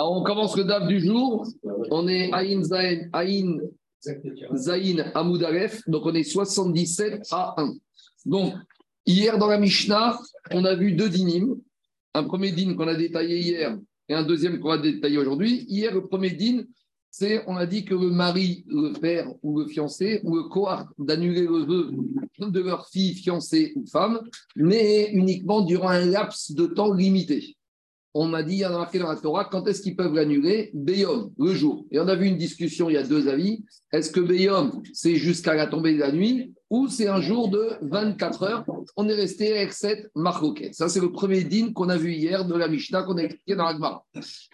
On commence le DAF du jour. On est Aïn Zain, Aïn Zain. Donc, on est 77 à 1. Donc, hier dans la Mishnah, on a vu deux dynimes. Un premier dîne qu'on a détaillé hier et un deuxième qu'on va détailler aujourd'hui. Hier, le premier dîne, c'est on a dit que le mari, le père ou le fiancé ou le cohort d'annuler le vœu de leur fille, fiancée ou femme, mais uniquement durant un laps de temps limité on m'a dit, il y a marqué dans la Torah, quand est-ce qu'ils peuvent l'annuler? Beyom, le jour. Et on a vu une discussion, il y a deux avis. Est-ce que Beyom, c'est jusqu'à la tombée de la nuit ou c'est un jour de 24 heures? On est resté avec cette marloquette. Ça, c'est le premier din qu'on a vu hier de la Mishnah qu'on a expliqué dans l'Agmara.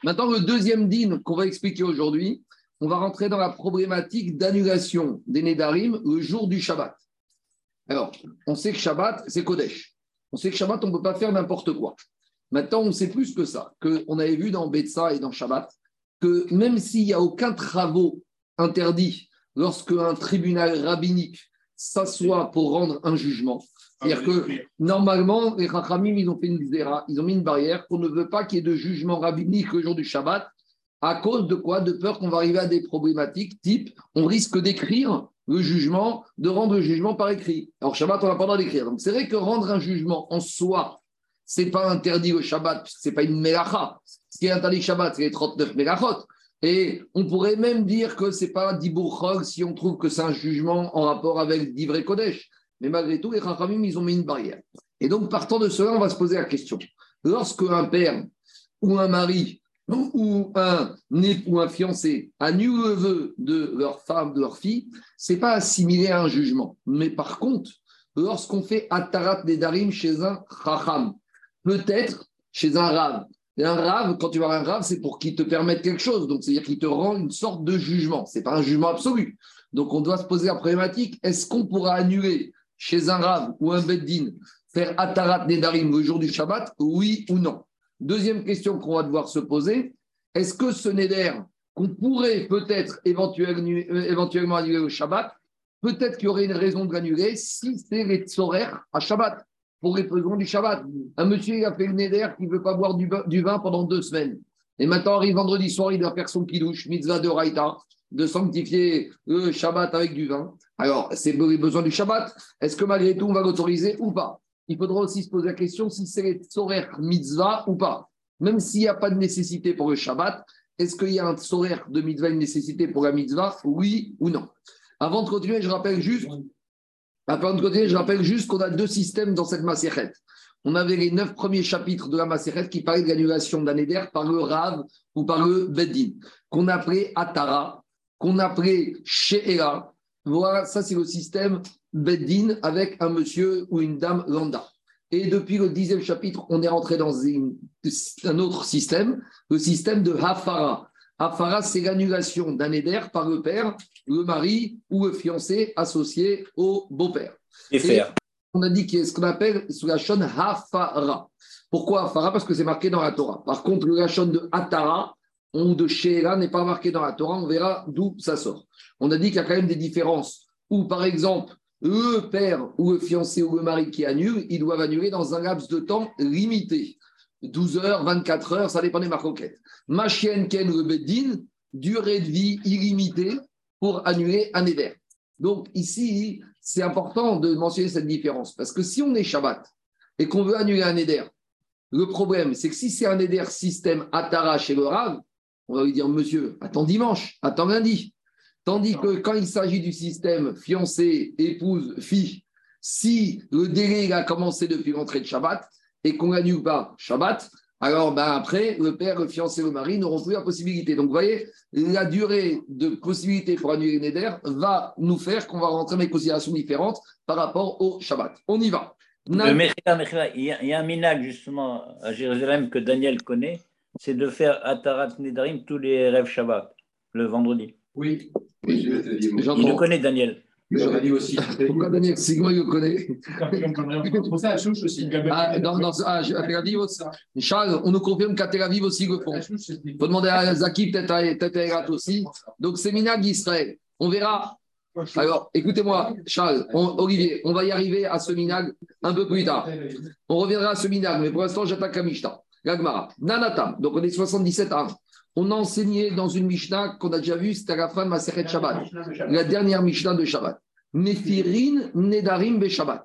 Maintenant, le deuxième din qu'on va expliquer aujourd'hui, on va rentrer dans la problématique d'annulation des Nédarim le jour du Shabbat. Alors, on sait que Shabbat, c'est Kodesh. On sait que Shabbat, on ne peut pas faire n'importe quoi. Maintenant, on sait plus que ça, qu'on avait vu dans Betsa et dans Shabbat, que même s'il n'y a aucun travaux interdit lorsque un tribunal rabbinique s'assoit pour rendre un jugement, ah c'est-à-dire que normalement, les Rachamim, ils ont fait une ils ont mis une barrière qu'on ne veut pas qu'il y ait de jugement rabbinique le jour du Shabbat, à cause de quoi? De peur qu'on va arriver à des problématiques type, on risque d'écrire le jugement, de rendre le jugement par écrit. Alors Shabbat, on n'a pas le droit d'écrire. Donc c'est vrai que rendre un jugement en soi, c'est pas interdit au Shabbat, c'est pas une mélacha. Ce qui est interdit au Shabbat, c'est les 39 mélachot. Et on pourrait même dire que c'est pas un si on trouve que c'est un jugement en rapport avec d'Ivre Kodesh. Mais malgré tout, les Chachamim, ils ont mis une barrière. Et donc, partant de cela, on va se poser la question. Lorsque un père ou un mari ou un époux, un fiancé annule le vœu de leur femme, de leur fille, c'est pas assimilé à un jugement. Mais par contre, lorsqu'on fait Atarat Nedarim chez un Chacham, peut-être chez un rave. Et un rave, quand tu vas un rave, c'est pour qu'il te permette quelque chose. Donc, c'est-à-dire qu'il te rend une sorte de jugement. Ce n'est pas un jugement absolu. Donc, on doit se poser la problématique est-ce qu'on pourra annuler chez un rave ou un beddin faire Atarat Nedarim le jour du Shabbat Oui ou non? Deuxième question qu'on va devoir se poser est-ce que ce Neder qu'on pourrait peut-être éventuellement, éventuellement annuler au Shabbat, peut-être qu'il y aurait une raison de l'annuler si c'est les horaires à Shabbat? Pour les besoins du Shabbat. Un monsieur, il a fait le neder qui ne veut pas boire du, vin pendant deux semaines. Et maintenant, arrive vendredi soir, il doit faire son kidouche, mitzvah de Raïta, de sanctifier le Shabbat avec du vin. Alors, c'est les besoins du Shabbat. Est-ce que malgré tout, on va l'autoriser ou pas? Il faudra aussi se poser la question si c'est les sorer mitzvah ou pas. Même s'il n'y a pas de nécessité pour le Shabbat, est-ce qu'il y a un sorer de mitzvah, une nécessité pour la mitzvah? Oui ou non? Avant de continuer, je rappelle juste côté, je rappelle juste qu'on a deux systèmes dans cette Maserhet. On avait les neuf premiers chapitres de la Maserhet qui parlaient de l'annulation d'un par le Rav ou par le Beddin, qu'on appelait Atara, qu'on appelait She'era. Voilà, ça c'est le système Beddin avec un monsieur ou une dame lambda. Et depuis le dixième chapitre, on est rentré dans un autre système, le système de Hafara. Hafara, c'est l'annulation d'un éder par le père le mari ou le fiancé associé au beau-père. Et faire. On a dit qu'il y a ce qu'on appelle sous la chaîne Hafara. Pourquoi Hafara? Parce que c'est marqué dans la Torah. Par contre, le chaîne de Hatara ou de Sheela n'est pas marqué dans la Torah. On verra d'où ça sort. On a dit qu'il y a quand même des différences. Ou par exemple, le père ou le fiancé ou le mari qui annule, ils doivent annuler dans un laps de temps limité. 12 heures, 24 heures, ça dépend des. Ma chienne Ken le Beddin, durée de vie illimitée, pour annuler un éder. Donc ici, c'est important de mentionner cette différence parce que si on est Shabbat et qu'on veut annuler un éder, le problème, c'est que si c'est un éder système Atara chez le Rav, on va lui dire, monsieur, attends dimanche, attends lundi. Tandis que quand il s'agit du système fiancé, épouse, fille, si le délai a commencé depuis l'entrée de Shabbat et qu'on n'annule pas Shabbat, alors ben après, le père, le fiancé, le mari n'auront plus la possibilité. Donc, vous voyez, la durée de possibilité pour annuler Neder va nous faire qu'on va rentrer dans des considérations différentes par rapport au Shabbat. On y va. il y a un minag justement à Jérusalem que Daniel connaît, c'est de faire Atarat Nedarim tous les rêves Shabbat, le vendredi. Oui, oui je Il le connaît, Daniel. J'aurais dit aussi. Pourquoi Daniel Sigma, il le connaît Pour ça, aussi. Ah, dans, dans, ah, à Tel Aviv aussi. Charles, on nous confirme qu'à Tel Aviv aussi le font. Il faut demander à Zaki, peut-être à Erat aussi. Donc, séminaire d'Israël. On verra. Alors, écoutez-moi, Charles, Olivier, on va y arriver à ce minag un peu plus tard. On reviendra à ce minag, mais pour l'instant, j'attaque la Mishnah. Gagmara, Nanatam, donc on est 77 à 1. On a enseigné dans une Mishnah qu'on a déjà vue, c'était à la fin de Maseret Shabbat, la dernière Mishnah de Shabbat. Mephirin Nedarim Be Shabbat.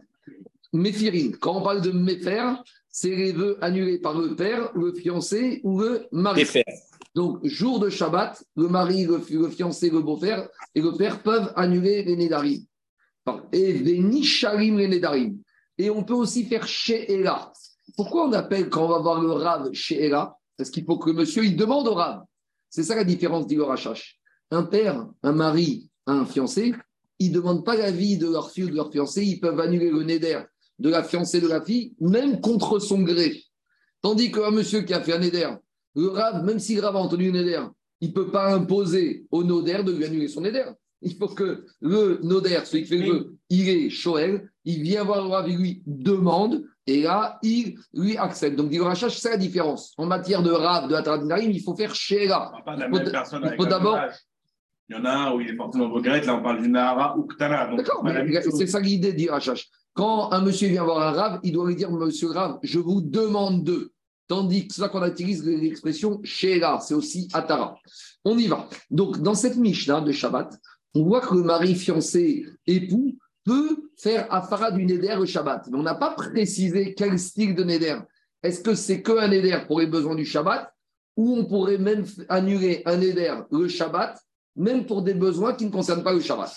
Mephirin, quand on parle de Mefer, c'est les vœux annulés par le père, le fiancé ou le mari. Donc, jour de Shabbat, le mari, le, fiancé, le beau-père et le père peuvent annuler les Nedarim. Et les Nisharim les Nedarim. Et on peut aussi faire chez Ella. Pourquoi on appelle quand on va voir le Rav chez Ella Parce qu'il faut que le monsieur il demande au Rav. C'est ça la différence d'Igor Un père, un mari, un fiancé, ils ne demandent pas l'avis de leur fille ou de leur fiancé, ils peuvent annuler le Neder de la fiancée de la fille, même contre son gré. Tandis qu'un monsieur qui a fait un Neder, le Rav, même si le Rav a entendu un Neder, il ne peut pas imposer au Noder de lui annuler son Neder. Il faut que le Noder, celui qui fait le vœu, il est Shoel, il vient voir le Rav, il lui demande, et là, il lui accepte. Donc, dit Rachash, c'est la différence. En matière de Rav, de Atradinarim, il faut faire Sheila. Il faut d'abord. Il y en a un où il est fortement regret, là on parle du Nahara ou Ktana. D'accord, c'est ça l'idée, dit Rachash. Quand un monsieur vient voir un Rav, il doit lui dire Monsieur Rav, je vous demande de. Tandis que c'est ça qu'on utilise l'expression Sheila, c'est aussi Atara. On y va. Donc, dans cette Mishnah de Shabbat, on voit que le mari fiancé époux peut faire Afara du Neder le Shabbat. Mais on n'a pas précisé quel style de Neder. Est-ce que c'est que un Neder pour les besoins du Shabbat ou on pourrait même annuler un Neder le Shabbat, même pour des besoins qui ne concernent pas le Shabbat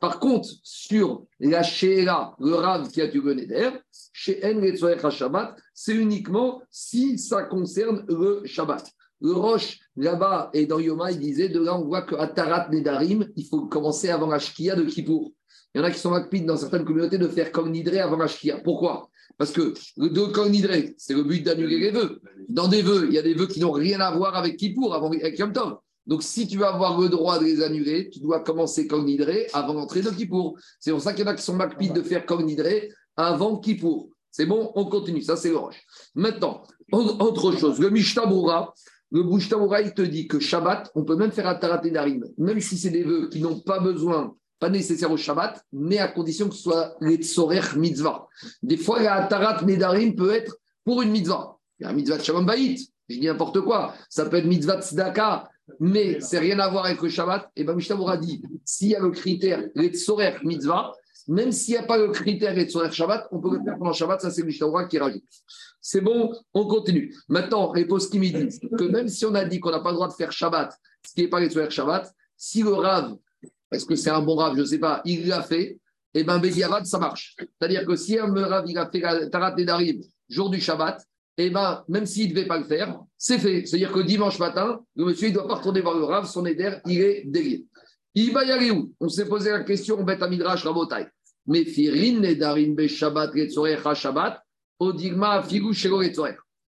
par contre, sur la Sheela, le Rav qui a du Neder, chez En Shabbat, c'est uniquement si ça concerne le Shabbat. Le Roche, là-bas, et dans Yoma, il disait, de là, on voit qu'à Tarat Nedarim, il faut commencer avant la de Kippour. Il y en a qui sont rapides dans certaines communautés de faire comme Nidré avant la. Pourquoi? Parce que le de Nidré, c'est le but d'annuler les vœux. Dans des vœux, il y a des vœux qui n'ont rien à voir avec Kippour, avec Yom. Donc, si tu veux avoir le droit de les annuler, tu dois commencer comme Nidré avant d'entrer dans Kippour. C'est pour ça qu'il y en a qui sont macpides de faire Nidré avant Kippour. C'est bon, on continue. Ça, c'est le roche. Maintenant, autre chose. Le Mishtabura, le Mishtabura, il te dit que Shabbat, on peut même faire un Tarat Nedarim, même si c'est des vœux qui n'ont pas besoin, pas nécessaire au Shabbat, mais à condition que ce soit les Tsorer mitzvah. Des fois, la Tarat Nedarim peut être pour une mitzvah. Il y a un mitzvah de Shalom Bayit. Je dis n'importe quoi. Ça peut être mitzvah de mais c'est rien à voir avec le Shabbat, et bien Mishnah dit, s'il y a le critère Retzorer Mitzvah, même s'il n'y a pas le critère Retzorer Shabbat, on peut le faire pendant Shabbat, ça c'est Mishnah qui rajoute. C'est bon, on continue. Maintenant, les qui me disent que même si on a dit qu'on n'a pas le droit de faire Shabbat, ce qui n'est pas Retzorer Shabbat, si le Rav, est-ce que c'est un bon Rav, je ne sais pas, il l'a fait, et bien Bédiavad, ça marche. C'est-à-dire que si un Rav, il a fait la Tarat Nedarim, jour du Shabbat, eh ben, même s'il ne devait pas le faire, c'est fait. C'est-à-dire que dimanche matin, le monsieur ne doit pas retourner voir le Rav, son éder, il est délié. Il va y aller où? On s'est posé la question, bête Midrash Rabotai. Mais Firin Nedarim Be Shabbat Ha Shabbat, Odigma Figu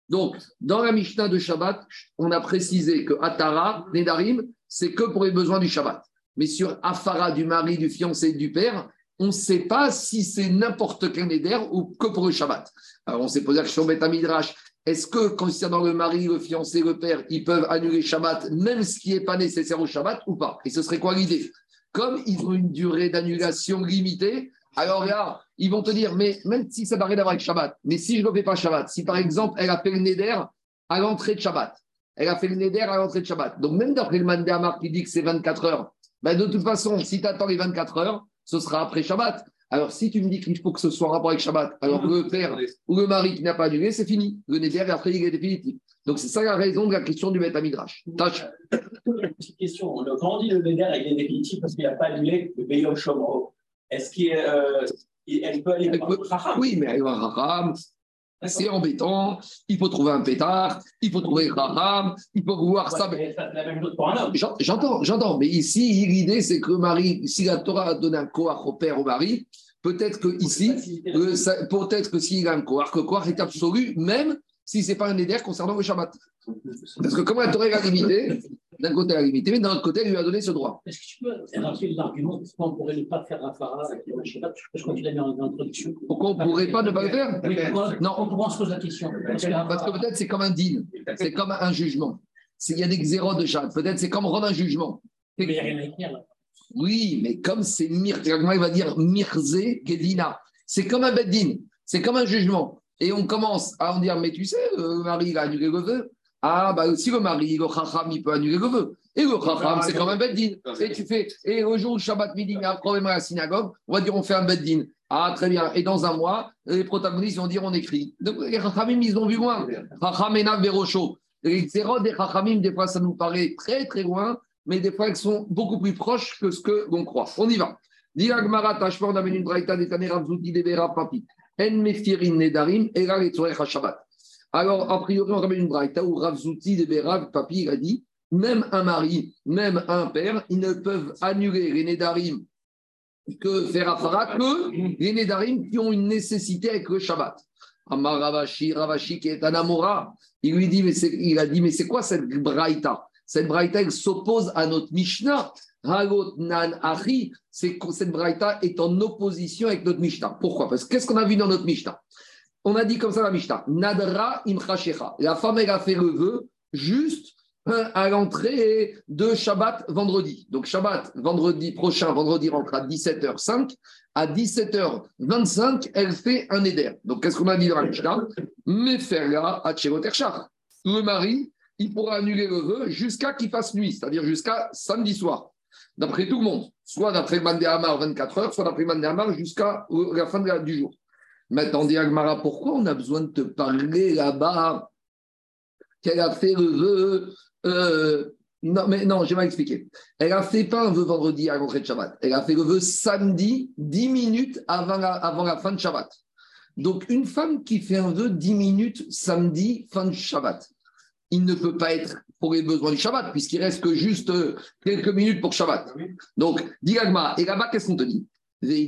Donc, dans la Mishnah de Shabbat, on a précisé que Atara, Nedarim, c'est que pour les besoins du Shabbat. Mais sur Afara, du mari, du fiancé, du père, on ne sait pas si c'est n'importe quel Neder ou que pour le Shabbat. Alors on s'est posé la question Beth Midrash. Est-ce que concernant le mari, le fiancé, le père, ils peuvent annuler Shabbat, même ce qui n'est pas nécessaire au Shabbat ou pas? Et ce serait quoi l'idée? Comme ils ont une durée d'annulation limitée, alors là, ils vont te dire, mais même si ça n'a rien à voir avec Shabbat, mais si je ne fais pas Shabbat, si par exemple elle a fait le Neder à l'entrée de Shabbat, elle a fait le Neder à l'entrée de Shabbat, donc même d'après le Mandéamar qui dit que c'est 24 heures, ben de toute façon, si tu attends les 24 heures, ce sera après Shabbat. Alors, si tu me dis qu'il faut que ce soit en rapport avec Shabbat, alors le père ou le mari qui n'a pas annulé, c'est fini. Le Néder, après, il est définitif. Donc, c'est ça la raison de la question du Beth Midrash. Tâche. Petite question. Quand on dit le Néder, il est définitif parce qu'il n'a pas annulé le Beyom Shomro, est-ce qu'elle euh, peut aller voir Oui, mais elle va Raham, c'est embêtant, il faut trouver un pétard, il faut trouver Raham, il faut voir ça. J'entends, j'entends, mais ici, l'idée, c'est que le mari, si la Torah a donné un koach au père, au mari, peut-être que ici, peut-être que s'il a un koach, que le koach est absolu, même si ce n'est pas un éder concernant le Shabbat. Parce que comment la Torah a limité d'un côté, elle a limité, mais d'un autre côté, elle lui a donné ce droit. Est-ce que tu peux rappeler l'argument pourquoi on ne pourrait pas faire Rafara Je sais pas, je crois que tu l'as mis en introduction. Pourquoi on ne pourrait pas ne pas le faire? Non. on se pose la question? Parce que, peut-être c'est comme un deal, c'est comme un jugement. Il y a des xéros de chat, peut-être c'est comme rendre un jugement. Mais il n'y a rien à écrire là. Oui, mais comme c'est Mir, il va dire Mirze Gedina. C'est comme un beddin, c'est comme un jugement. Et on commence à en dire, mais tu sais, le mari, il a annulé le vœu. Ah, bah si le mari, le chacham, il peut annuler le vœu. Et le chacham, c'est quand même beddin. Et tu fais, et au jour où Shabbat midi, il y a un problème à la synagogue, on va dire, on fait un beddin. Ah, très bien. Et dans un mois, les protagonistes vont dire, on écrit. Donc, les chachamim, ils ont vu loin. Chachamena Berocho. Les zéros des chachamim, des fois, ça nous paraît très, très loin, mais des fois, elles sont beaucoup plus proches que ce que l'on croit. On y va. Diagmara on amène une braïta des Taner Ravzouti de Vera Papi. Alors, a priori, on ramène une braïta où Ravzouti de Vera Papi, il a dit même un mari, même un père, ils ne peuvent annuler les Nedarim que faire que les Nedarim qui ont une nécessité avec le Shabbat. Amar Ravashi, Ravashi qui est un Amora, il lui dit, il a dit, mais c'est quoi cette braïta? Cette braïta, elle s'oppose à notre Mishnah. Nan Achi, c'est cette braïta est en opposition avec notre Mishnah. Pourquoi? Parce que qu'est-ce qu'on a vu dans notre Mishnah? On a dit comme ça la Mishnah Nadra imchashecha. La femme, elle a fait le vœu juste à l'entrée de Shabbat vendredi. Donc Shabbat vendredi prochain, vendredi rentre à 17h05. À 17h25, elle fait un éder. Donc qu'est-ce qu'on a dit dans la Mishnah? Meferla Le mari, il pourra annuler le vœu jusqu'à qu'il fasse nuit, c'est-à-dire jusqu'à samedi soir. D'après tout le monde, soit d'après Mandéhamar 24 heures, soit d'après Mandéhamar jusqu'à la fin du jour. Maintenant, dit Agmara, pourquoi on a besoin de te parler là-bas? Qu'elle a fait le vœu euh, non, mais non, j'ai mal expliqué. Elle a fait pas un vœu vendredi à l'entrée de Shabbat. Elle a fait le vœu samedi, 10 minutes avant la, avant la fin de Shabbat. Donc, une femme qui fait un vœu 10 minutes samedi, fin de Shabbat, il ne peut pas être pour les besoins du Shabbat, puisqu'il reste que juste euh, quelques minutes pour Shabbat. Donc, dis et là-bas, qu'est-ce qu'on te dit? Et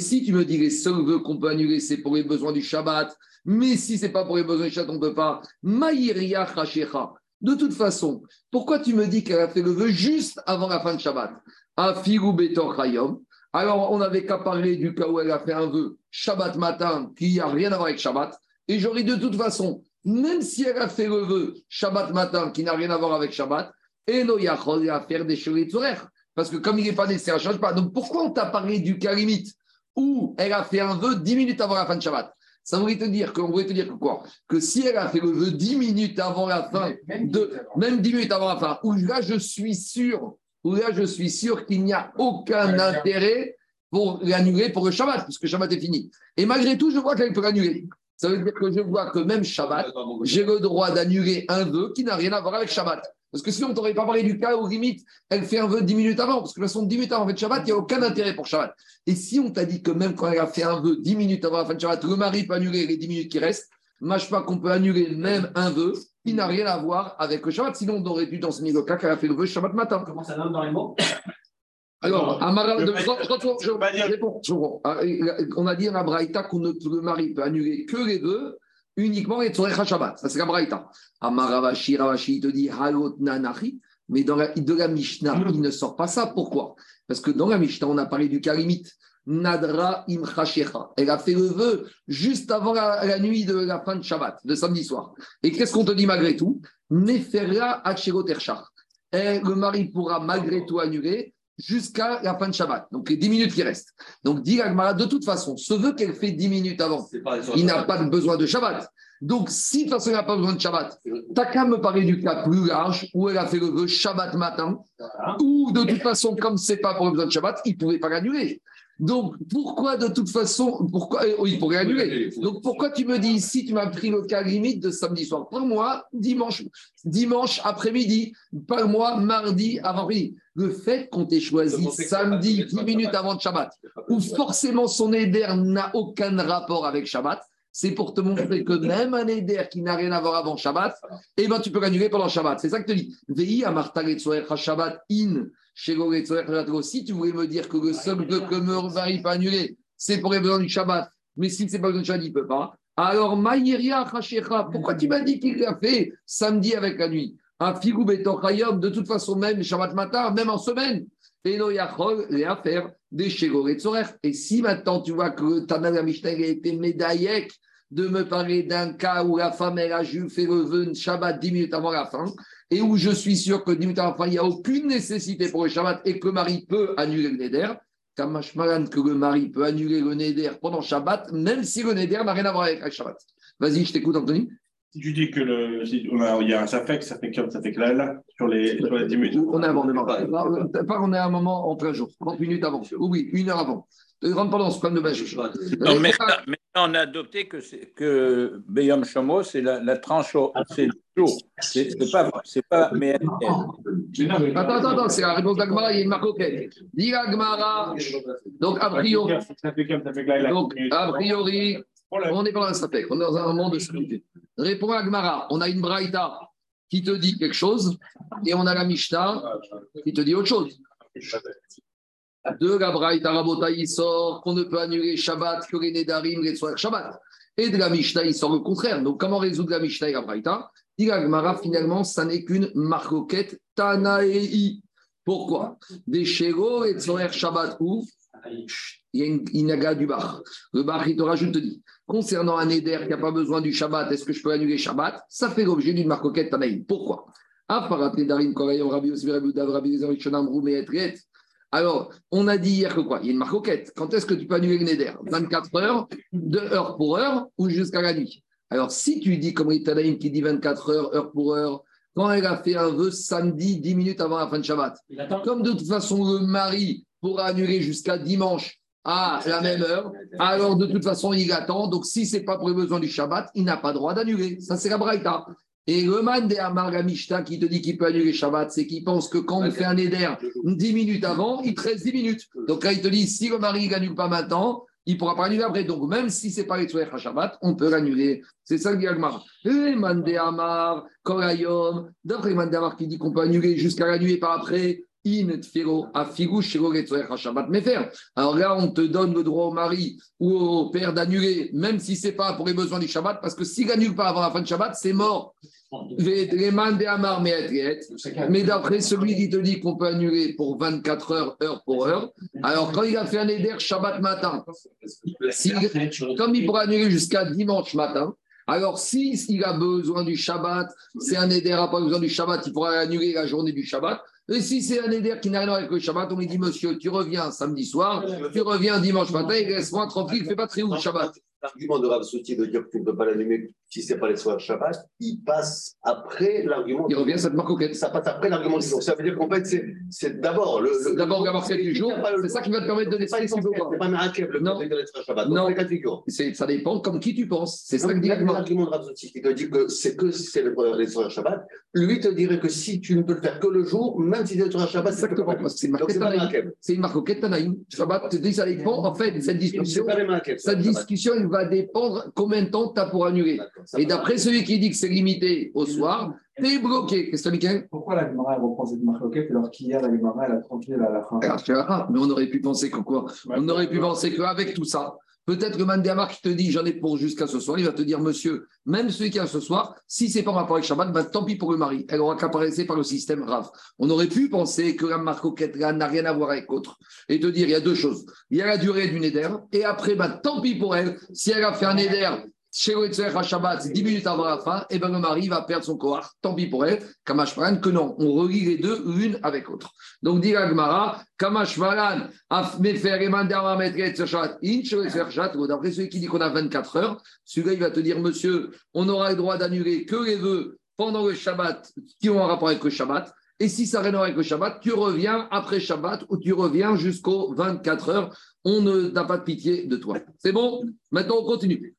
si tu me dis les seuls vœux qu'on peut annuler, c'est pour les besoins du Shabbat, mais si ce n'est pas pour les besoins du Shabbat, on ne peut pas. De toute façon, pourquoi tu me dis qu'elle a fait le vœu juste avant la fin de Shabbat? Alors, on n'avait qu'à parler du cas où elle a fait un vœu Shabbat matin qui n'a rien à voir avec Shabbat. Et j'aurais de toute façon, même si elle a fait le vœu Shabbat matin qui n'a rien à voir avec Shabbat, et no à faire des Parce que comme il n'est pas né, ça ne change pas. Donc pourquoi on t'a parlé du cas limite où elle a fait un vœu 10 minutes avant la fin de Shabbat? Ça voulait te dire qu'on voulait te dire que quoi? Que si elle a fait le vœu 10 minutes avant la fin, de, même 10 minutes avant la fin, où là je suis sûr, où là je suis sûr qu'il n'y a aucun intérêt pour l'annuler pour le Shabbat, puisque le Shabbat est fini. Et malgré tout, je vois qu'elle peut l'annuler. Ça veut dire que je vois que même Shabbat, j'ai le droit d'annuler un vœu qui n'a rien à voir avec Shabbat. Parce que sinon, on t'aurait pas parlé du cas où, limite, elle fait un vœu 10 minutes avant. Parce que de toute façon, 10 minutes avant le Shabbat, il n'y a aucun intérêt pour Shabbat. Et si on t'a dit que même quand elle a fait un vœu 10 minutes avant la fin de Shabbat, le mari peut annuler les 10 minutes qui restent, mâche pas qu'on peut annuler même un vœu qui n'a rien à voir avec le Shabbat. Sinon, on aurait dû dans ce le cas qu'elle a fait le vœu Shabbat matin. Comment ça donne dans les mots alors, on a dit à la Braïta qu'on ne, le mari peut annuler que les vœux uniquement les Tzorech Shabbat. Ça, c'est la Braïta. Amaravashi, Ravashi, il te dit Halot Nanachi, mais dans la, de la Mishnah, il ne sort pas ça. Pourquoi? Parce que dans la Mishnah, on a parlé du Karimit. Nadra imchashecha. Elle a fait le vœu juste avant la, nuit de la fin de Shabbat, de samedi soir. Et qu'est-ce qu'on te dit malgré tout? Neferra Et Le mari pourra malgré tout annuler jusqu'à la fin de Shabbat. Donc les 10 minutes qui restent. Donc dit de toute façon, ce vœu qu'elle fait 10 minutes avant, il n'a pas besoin de Shabbat. Donc si de toute façon il n'a pas besoin de Shabbat, t'as qu'à me parler du cas plus large où elle a fait le vœu Shabbat matin, ou de toute façon, comme c'est pas pour besoin de Shabbat, il ne pouvait pas l'annuler. Donc, pourquoi de toute façon, pourquoi, euh, il pourrait annuler. Donc, pourquoi tu me dis ici, tu m'as pris le cas limite de samedi soir Pour moi, dimanche, dimanche après-midi, pas moi, mardi avant-midi. Le fait qu'on t'ait choisi samedi, 10 minutes avant Shabbat, où forcément son éder n'a aucun rapport avec Shabbat, c'est pour te montrer que même un éder qui n'a rien à voir avant Shabbat, eh ben, tu peux l'annuler pendant Shabbat. C'est ça que te dis. Veillez à Shabbat in si tu voulais me dire que le seul que me mari peut annuler, c'est pour les besoins du Shabbat, mais si ce n'est pas du Shabbat, il ne peut pas. Alors, Maïria pourquoi tu m'as dit qu'il l'a fait samedi avec la nuit? Un figou de toute façon, même Shabbat matin, même en semaine. Et les affaires des Et si maintenant tu vois que le Tana Mishnah a été médaillé de me parler d'un cas où la femme elle a fait le vœu Shabbat 10 minutes avant la fin, et où je suis sûr que 10 minutes avant la fin, il n'y a aucune nécessité pour le Shabbat et que le mari peut annuler le neder, Kamashmalan, que le mari peut annuler le Neder pendant Shabbat, même si le Neder n'a rien à voir avec Shabbat. Vas-y, je t'écoute, Anthony. Si tu dis que le, si on a, il y a un Safek, ça fait comme ça fait que là, là, sur les, sur les 10 minutes. On est avant demain. Pas, on est à un moment en plein jour, 30 minutes avant. Oui, une heure avant. Ne rentre pas dans ce problème de. Non, mais maintenant, on a adopté que, que Beyom Shomo, c'est la, la tranche, c'est le jour. C'est pas, c'est pas, mais. Attends, attends, attends, c'est la réponse d'Agmara, il y a une marque auquel. Dis Agmara, donc a priori, donc a priori, on pas dans un sapek, on est dans un moment de sécurité. Réponds à Agmara, on a une braïta qui te dit quelque chose et on a la Mishnah qui te dit autre chose. De la braïta Rabota, il sort qu'on ne peut annuler Shabbat que les Nedarim, les soirs Shabbat. Et de la Mishnah, il sort le contraire. Donc, comment résoudre la Mishnah et la braïta Dit finalement, ça n'est qu'une marcoquette Tanaei. Pourquoi? Des Shego et Tzorer Shabbat ou il y a une inaga du bar. Le bar, il te rajoute, te dit, concernant un éder qui n'a pas besoin du Shabbat, est-ce que je peux annuler Shabbat? Ça fait l'objet d'une marcoquette Tanaïm. Pourquoi? Alors, on a dit hier que quoi? Il y a une marcoquette. Quand est-ce que tu peux annuler le Neder 24 heures, de heure pour heure ou jusqu'à la nuit? Alors, si tu dis comme Tanaïm qui dit 24 heures, heure pour heure, quand elle a fait un vœu samedi, 10 minutes avant la fin de Shabbat, comme de toute façon le mari pourra annuler jusqu'à dimanche à la même heure, alors de toute façon, il attend. Donc, si ce n'est pas pour les besoins du Shabbat, il n'a pas droit d'annuler. Ça, c'est la Braïta. Et le man de Amar Mishta qui te dit qu'il peut annuler Shabbat, c'est qu'il pense que quand on fait un éder 10 minutes avant, il te reste 10 minutes. Donc là, il te dit, si le mari n'annule pas maintenant, il ne pourra pas annuler après. Donc, même si ce n'est pas les à Shabbat, on peut l'annuler. C'est ça le dit Agmar. Et man Amar, Korayom, d'après man de Amar qui dit qu'on peut annuler jusqu'à la nuit par après, alors là, on te donne le droit au mari ou au père d'annuler, même si ce n'est pas pour les besoins du Shabbat, parce que s'il n'annule pas avant la fin de Shabbat, c'est mort. Mais d'après celui qui te dit qu'on peut annuler pour 24 heures, heure pour heure, alors quand il a fait un éder Shabbat matin, comme il pourra annuler jusqu'à dimanche matin, alors, si, a besoin du Shabbat, c'est un éder n'a pas besoin du Shabbat, il pourra annuler la journée du Shabbat. Et si c'est un éder qui n'a rien à voir avec le Shabbat, on lui dit, monsieur, tu reviens samedi soir, tu reviens dimanche matin, et laisse-moi tranquille, fais pas très haut le Shabbat. L'argument de Rav Souti de dire que tu ne peux pas l'allumer si ce n'est pas les soirs Shabbat, il passe après l'argument. Il revient, ça te marque Ça passe après l'argument du jour. Ça veut dire qu'en fait, c'est d'abord le. D'abord l'avoir fait du jour, c'est ça qui va te permettre de laisser C'est pas miracle le non. de l'être Shabbat. Non, ça dépend comme qui tu penses. C'est ça que dit l'argument de Rav Souti qui te dit que c'est que c'est les soirs Shabbat. Lui te dirait que si tu ne peux le faire que le jour, même si c'est le Shabbat, c'est C'est une marque au Tanaïm. Shabbat, tu dis ça dépend. En fait, cette discussion, cette discussion, il va dépendre combien de temps tu as pour annuler. Et d'après celui qui dit que c'est limité au soir, tu es bloqué. Qu'est-ce que tu Pourquoi la Gemara reprend cette marquette alors qu'hier, la Gemara, elle a tranquille à la fin? Mais on aurait pu penser que quoi? On aurait pu penser qu'avec tout ça, Peut-être que Mandéamar qui te dit j'en ai pour jusqu'à ce soir, il va te dire monsieur, même celui qui a ce soir, si c'est pas en rapport avec Shabbat, ben, tant pis pour le mari. Elle aura qu'à par le système RAF. On aurait pu penser que la marcoquette n'a rien à voir avec autre et te dire il y a deux choses. Il y a la durée du Neder et après, ben, tant pis pour elle. Si elle a fait un Neder chez à Shabbat, 10 minutes avant la fin, et ben le mari va perdre son corps. Tant pis pour elle. Kamash que non, on relie les deux l'une avec l'autre. Donc, dit Agmara, Kamash Maran, faire d'après celui qui dit qu'on a 24 heures, celui-là, il va te dire, monsieur, on aura le droit d'annuler que les vœux pendant le Shabbat qui ont un rapport avec le Shabbat. Et si ça n'a avec le Shabbat, tu reviens après Shabbat ou tu reviens jusqu'aux 24 heures. On n'a pas de pitié de toi. C'est bon? Maintenant, on continue.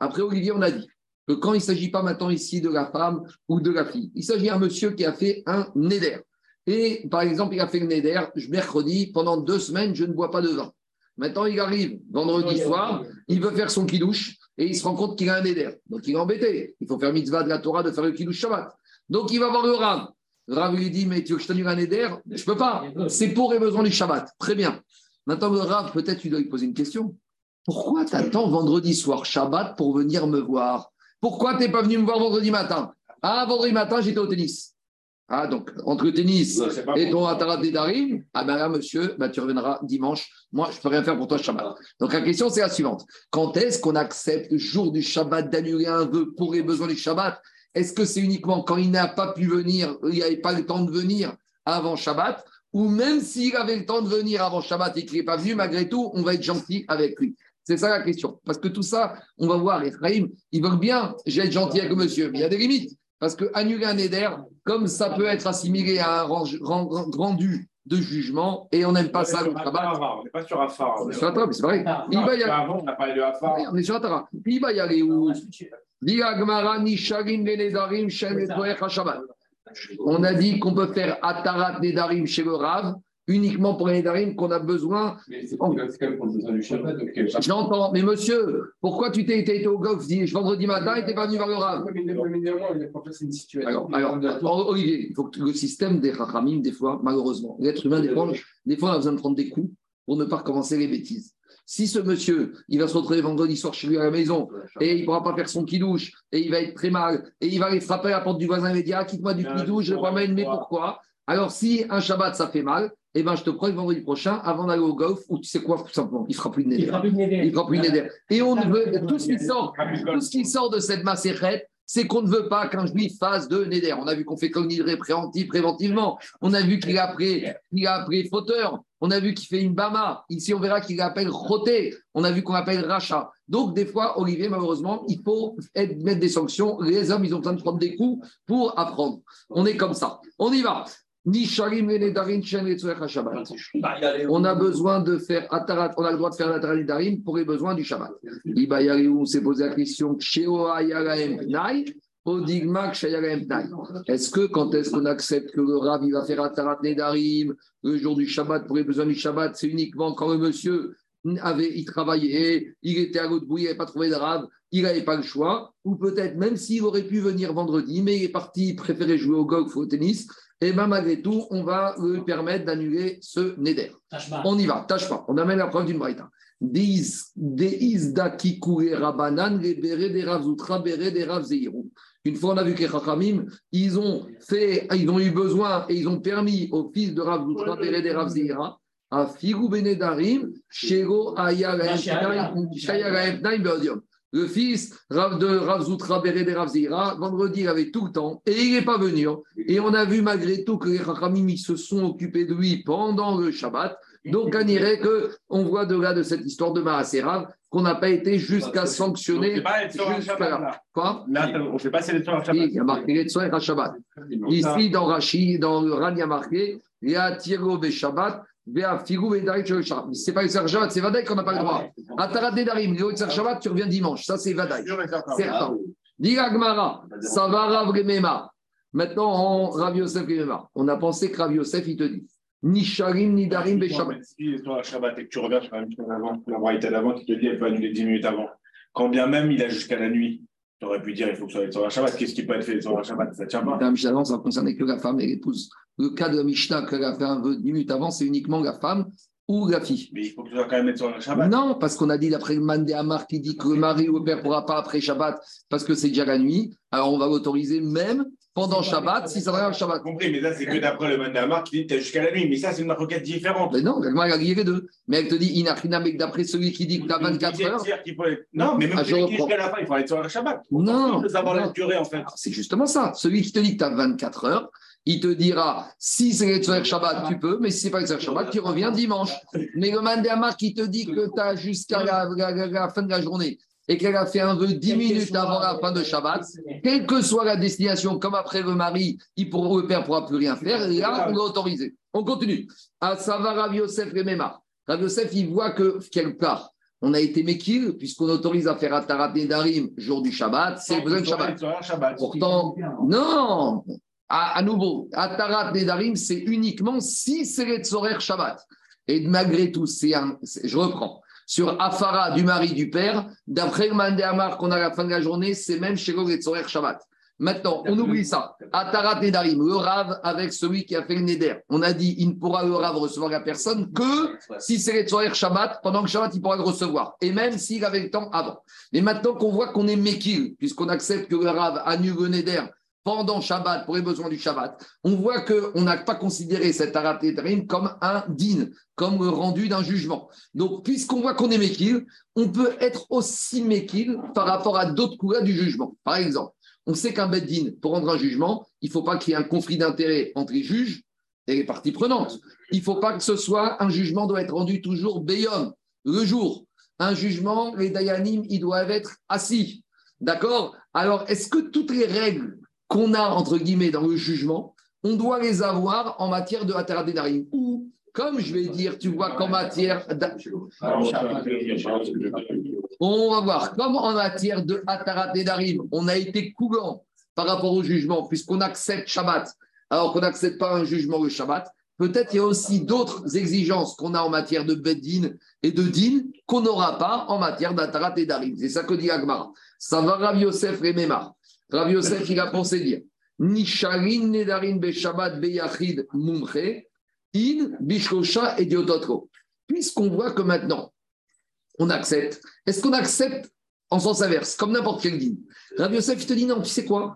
Après, Olivier, on a dit que quand il ne s'agit pas maintenant ici de la femme ou de la fille, il s'agit d'un monsieur qui a fait un neder. Et par exemple, il a fait le neder, mercredi, pendant deux semaines, je ne bois pas de vin. Maintenant, il arrive vendredi soir, il veut faire son kidouche et il se rend compte qu'il a un neder. Donc, il est embêté. Il faut faire mitzvah de la Torah de faire le kidouche Shabbat. Donc, il va voir le Rav. Le Rav lui dit Mais tu veux que je t'annule un neder? Je ne peux pas. C'est pour les besoins du Shabbat. Très bien. Maintenant, le Rav, peut-être tu dois lui poser une question. Pourquoi tu attends vendredi soir, Shabbat, pour venir me voir? Pourquoi tu n'es pas venu me voir vendredi matin? Ah, vendredi matin, j'étais au tennis. Ah, donc, entre le tennis et ton Atarat Darim, ah ben là, monsieur, ben, tu reviendras dimanche. Moi, je ne peux rien faire pour toi, Shabbat. Donc, la question, c'est la suivante. Quand est-ce qu'on accepte le jour du Shabbat d'annuler un vœu pour les besoins du Shabbat? Est-ce que c'est uniquement quand il n'a pas pu venir, il n'avait pas le temps de venir avant Shabbat? Ou même s'il avait le temps de venir avant Shabbat et qu'il n'est pas venu, malgré tout, on va être gentil avec lui. C'est ça la question. Parce que tout ça, on va voir, Ephraim, ils veulent bien, j'ai être gentil avec monsieur, mais il y a des limites. Parce que annuler un éder, comme ça peut être assimilé à un rendu de jugement, et on n'aime pas ça le Shabbat. On n'est pas sur Afar. On est sur Atara, mais c'est vrai. Il va y aller. Avant, on n'a pas de Afar. On est sur Atara. Il va y aller où? On a dit qu'on peut faire Atarat Nedarim chez le Rav uniquement pour les Nedarim qu'on a besoin. Mais c'est quand même pour le besoin du Shabbat. J'entends, mais monsieur, pourquoi tu t'es été au golf vendredi matin et tu n'es pas venu vers le Rav? Alors, alors, Olivier, il faut que le système des Rachamim, des fois, malheureusement, l'être humain, des fois, des fois, on a besoin de prendre des coups pour ne pas recommencer les bêtises. Si ce monsieur, il va se retrouver vendredi soir chez lui à la maison et il ne pourra pas faire son kidouche et il va être très mal et il va aller frapper à la porte du voisin et dire ah, quitte-moi du kidouche, je ne vais pas mais pourquoi? Alors si un Shabbat ça fait mal, eh ben, je te crois que vendredi prochain, avant d'aller au golf, ou tu sais quoi, tout simplement, il ne fera plus de néder. Il fera plus de néder. Et on veut, tout ce qui sort, tout ce qui sort de cette macérette, c'est qu'on ne veut pas qu'un juif fasse de Néder. On a vu qu'on fait cognirer préventif, préventivement. On a vu qu'il a pris, il a fauteur. On a vu qu'il fait une Bama. Ici, on verra qu'il appelle Roté. On a vu qu'on appelle Racha. Donc, des fois, Olivier, malheureusement, il faut mettre des sanctions. Les hommes, ils ont besoin de prendre des coups pour apprendre. On est comme ça. On y va. On a besoin de faire Atarat, on a le droit de faire l'Atarat Darim pour les besoins du Shabbat. On s'est posé la question est-ce que quand est-ce qu'on accepte que le Rav va faire Atarat Nedarim le jour du Shabbat pour les besoins du Shabbat C'est uniquement quand le monsieur avait, il travaillait, il était à l'autre bout, il n'avait pas trouvé de Rav, il n'avait pas le choix, ou peut-être même s'il aurait pu venir vendredi, mais il est parti, il préférait jouer au golf ou au tennis, eh bien malgré tout, on va lui permettre d'annuler ce neder. On y va, tâche pas. On amène la preuve d'une braïta. Une fois, on a vu que les Chachamim, ils ont fait, ils ont eu besoin et ils ont permis au fils de Rav Zoutra Béré des Rav Zeira à Figou Benedarim, Shego Ayalaem le fils de Rav Zoutra Béré Rav Zira, vendredi, il avait tout le temps et il n'est pas venu. Et on a vu malgré tout que les Rachamim se sont occupés de lui pendant le Shabbat. Donc, on dirait qu'on voit de là de cette histoire de Maaserav qu'on n'a pas été jusqu'à sanctionner. Jusqu'à là. Quoi? On ne fait pas sélection à Shabbat. Il y a marqué les à Shabbat. Ici, dans Rashi, dans le Ran, il y a marqué il y a Tiro Shabbat. C'est pas le Shabbat, c'est Vadaï qu'on n'a pas le droit. Atarat Nedarim, le Shabbat, tu reviens dimanche. Ça, c'est Vadaï. Certain. Diga Gmara, Savara Vremema. Maintenant, on Rav Yosef Vremema. On a pensé que Rav Yosef, il te dit Nisharim, Nidarim, Beshabbat. Si toi, Shabbat, et que tu reviens sur la d'avant, la braïta d'avant, qui te dit, elle peut annuler 10 minutes avant. Quand bien même il a jusqu'à la nuit, tu aurais pu dire, il faut que ça soit sur la Shabbat. Qu'est-ce qui peut être fait sur la Shabbat? Ça ne tient pas. Madame Mishnah, ça ne concernait que la femme et l'épouse. Le cas de la Mishnah qu'elle a fait un vœu 10 minutes avant, c'est uniquement la femme ou la fille. Mais il faut que tu sois quand même être sur la Shabbat. Non, parce qu'on a dit d'après le Mandé Amar qui dit que le mari ou le père ne pourra pas après Shabbat parce que c'est déjà la nuit. Alors on va l'autoriser même pendant Shabbat, si ça va le Shabbat. compris, mais là, c'est que d'après le Mandamar qui dit que tu jusqu'à la nuit. Mais ça, c'est une requête différente. Mais non, elle a les deux. Mais elle te dit d'après celui qui dit que tu as 24 heures. Non, mais même ah, jusqu'à la fin, il faut aller sur le Shabbat. Non. savoir la durée, en fait. C'est justement ça. Celui qui te dit que tu as 24 heures, il te dira si c'est le Shabbat, tu peux, mais si ce n'est pas le Shabbat, tu reviens dimanche. Mais le Mandamar qui te dit que tu as jusqu'à la fin de la journée et qu'elle a fait un vœu 10 minutes avant la fin de Shabbat, quelle que soit la destination, comme après le mari, il pour, le père ne pourra plus rien faire, là, on l'a autorisé. On continue. À Savar Rav Yosef Remema. Rav Yosef, il voit que, quelque part, on a été Mekil, puisqu'on autorise à faire Atarat Nedarim jour du Shabbat, c'est besoin de Shabbat. Pourtant, non, à, nouveau, Atarat Nedarim, c'est uniquement si c'est les Shabbat. Et malgré tout, c'est un, je reprends sur Afara du mari du père, d'après le Mandéamar qu'on a à la fin de la journée, c'est même chez et Shabbat. Maintenant, on oublie ça. Atarat Nedarim, le avec celui qui a fait le Neder. On a dit, il ne pourra le Rav recevoir la personne que si c'est les Shabbat, pendant que Shabbat, il pourra le recevoir. Et même s'il avait le temps avant. Mais maintenant qu'on voit qu'on est Mekil, puisqu'on accepte que le Rav annule le Neder pendant Shabbat, pour les besoins du Shabbat, on voit qu'on n'a pas considéré cet Arat comme un din, comme rendu d'un jugement. Donc, puisqu'on voit qu'on est Mekil, on peut être aussi Mekil par rapport à d'autres couleurs du jugement. Par exemple, on sait qu'un din, pour rendre un jugement, il ne faut pas qu'il y ait un conflit d'intérêts entre les juges et les parties prenantes. il ne faut pas que ce soit un jugement doit être rendu toujours Beyom, le jour. Un jugement, les Dayanim, ils doivent être assis. D'accord? Alors, est-ce que toutes les règles qu'on a, entre guillemets, dans le jugement, on doit les avoir en matière de Hatara Dedarim Ou, comme je vais dire, tu vois qu'en matière. On va voir, comme en matière de Hatarat Nedarim, on a été coulant par rapport au jugement, puisqu'on accepte Shabbat, alors qu'on n'accepte pas un jugement le Shabbat. Peut-être il y a aussi d'autres exigences qu'on a en matière de Beddin et de Din qu'on n'aura pas en matière d'Atarat et d'Arim. C'est ça que dit Agmara. Ça va Rav Yosef Rememar. Rav Yosef, il a pensé dire Nisharin Nedarim Be Shabbat Be Yachid Mumche, In Bishkosha et. Puisqu'on voit que maintenant, on accepte. Est-ce qu'on accepte en sens inverse, comme n'importe quel din Rabbi Yosef, il te dit non, tu sais quoi?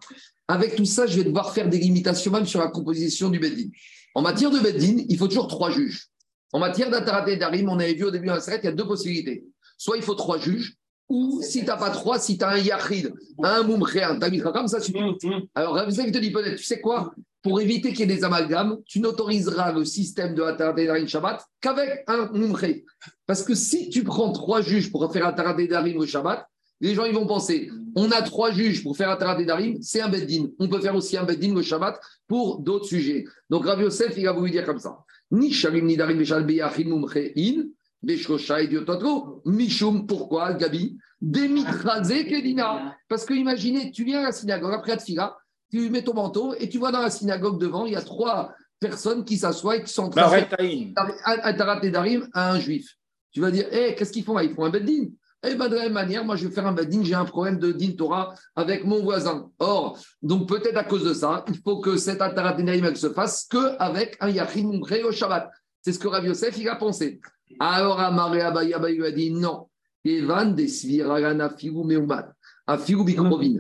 Avec tout ça, je vais devoir faire des limitations même sur la composition du Beddin. En matière de Beddin, il faut toujours trois juges. En matière d'Atarat et d'Arim, on avait vu au début d'un il y a deux possibilités. Soit il faut trois juges, ou si tu n'as pas trois, si tu as un Yachid, un Moumché, un Tamid Chacham, ça suffit. Alors Rabbi Yosef, il te dit peut-être, tu sais quoi? Pour éviter qu'il y ait des amalgames, tu n'autoriseras le système de Atarat et d'Arim Shabbat qu'avec un Moumché. Parce que si tu prends trois juges pour faire Atarat et d'Arim au Shabbat, les gens ils vont penser, on a trois juges pour faire Atarat et Darim, c'est un Beddin. On peut faire aussi un Beddin le Shabbat pour d'autres sujets. Donc Rabbi Yosef, il a voulu dire comme ça. Ni Shalim ni Darim Beshal Beyachim Beshkosha et Diototro, Mishum, pourquoi, Gabi? Demitraze Kedina. Parce que imaginez, tu viens à la synagogue après la tfila, tu mets ton manteau et tu vois dans la synagogue devant, il y a trois personnes qui s'assoient et qui sont en train de Darim à un juif. Tu vas dire, hé, qu'est-ce qu'ils font là? Ils font un Beddin. Eh ben, de la même manière, moi, je vais faire un Beddin, j'ai un problème de Din Torah avec mon voisin. Or, donc peut-être à cause de ça, il faut que cette Atarat et Darim se fasse qu'avec un Yachid Mumre au Shabbat. C'est ce que Rav Yosef, il a pensé. Alors, Amaré Abaye Abaye lui a dit, non. Evan des Sviragana Figu Meumat. Bikrovin.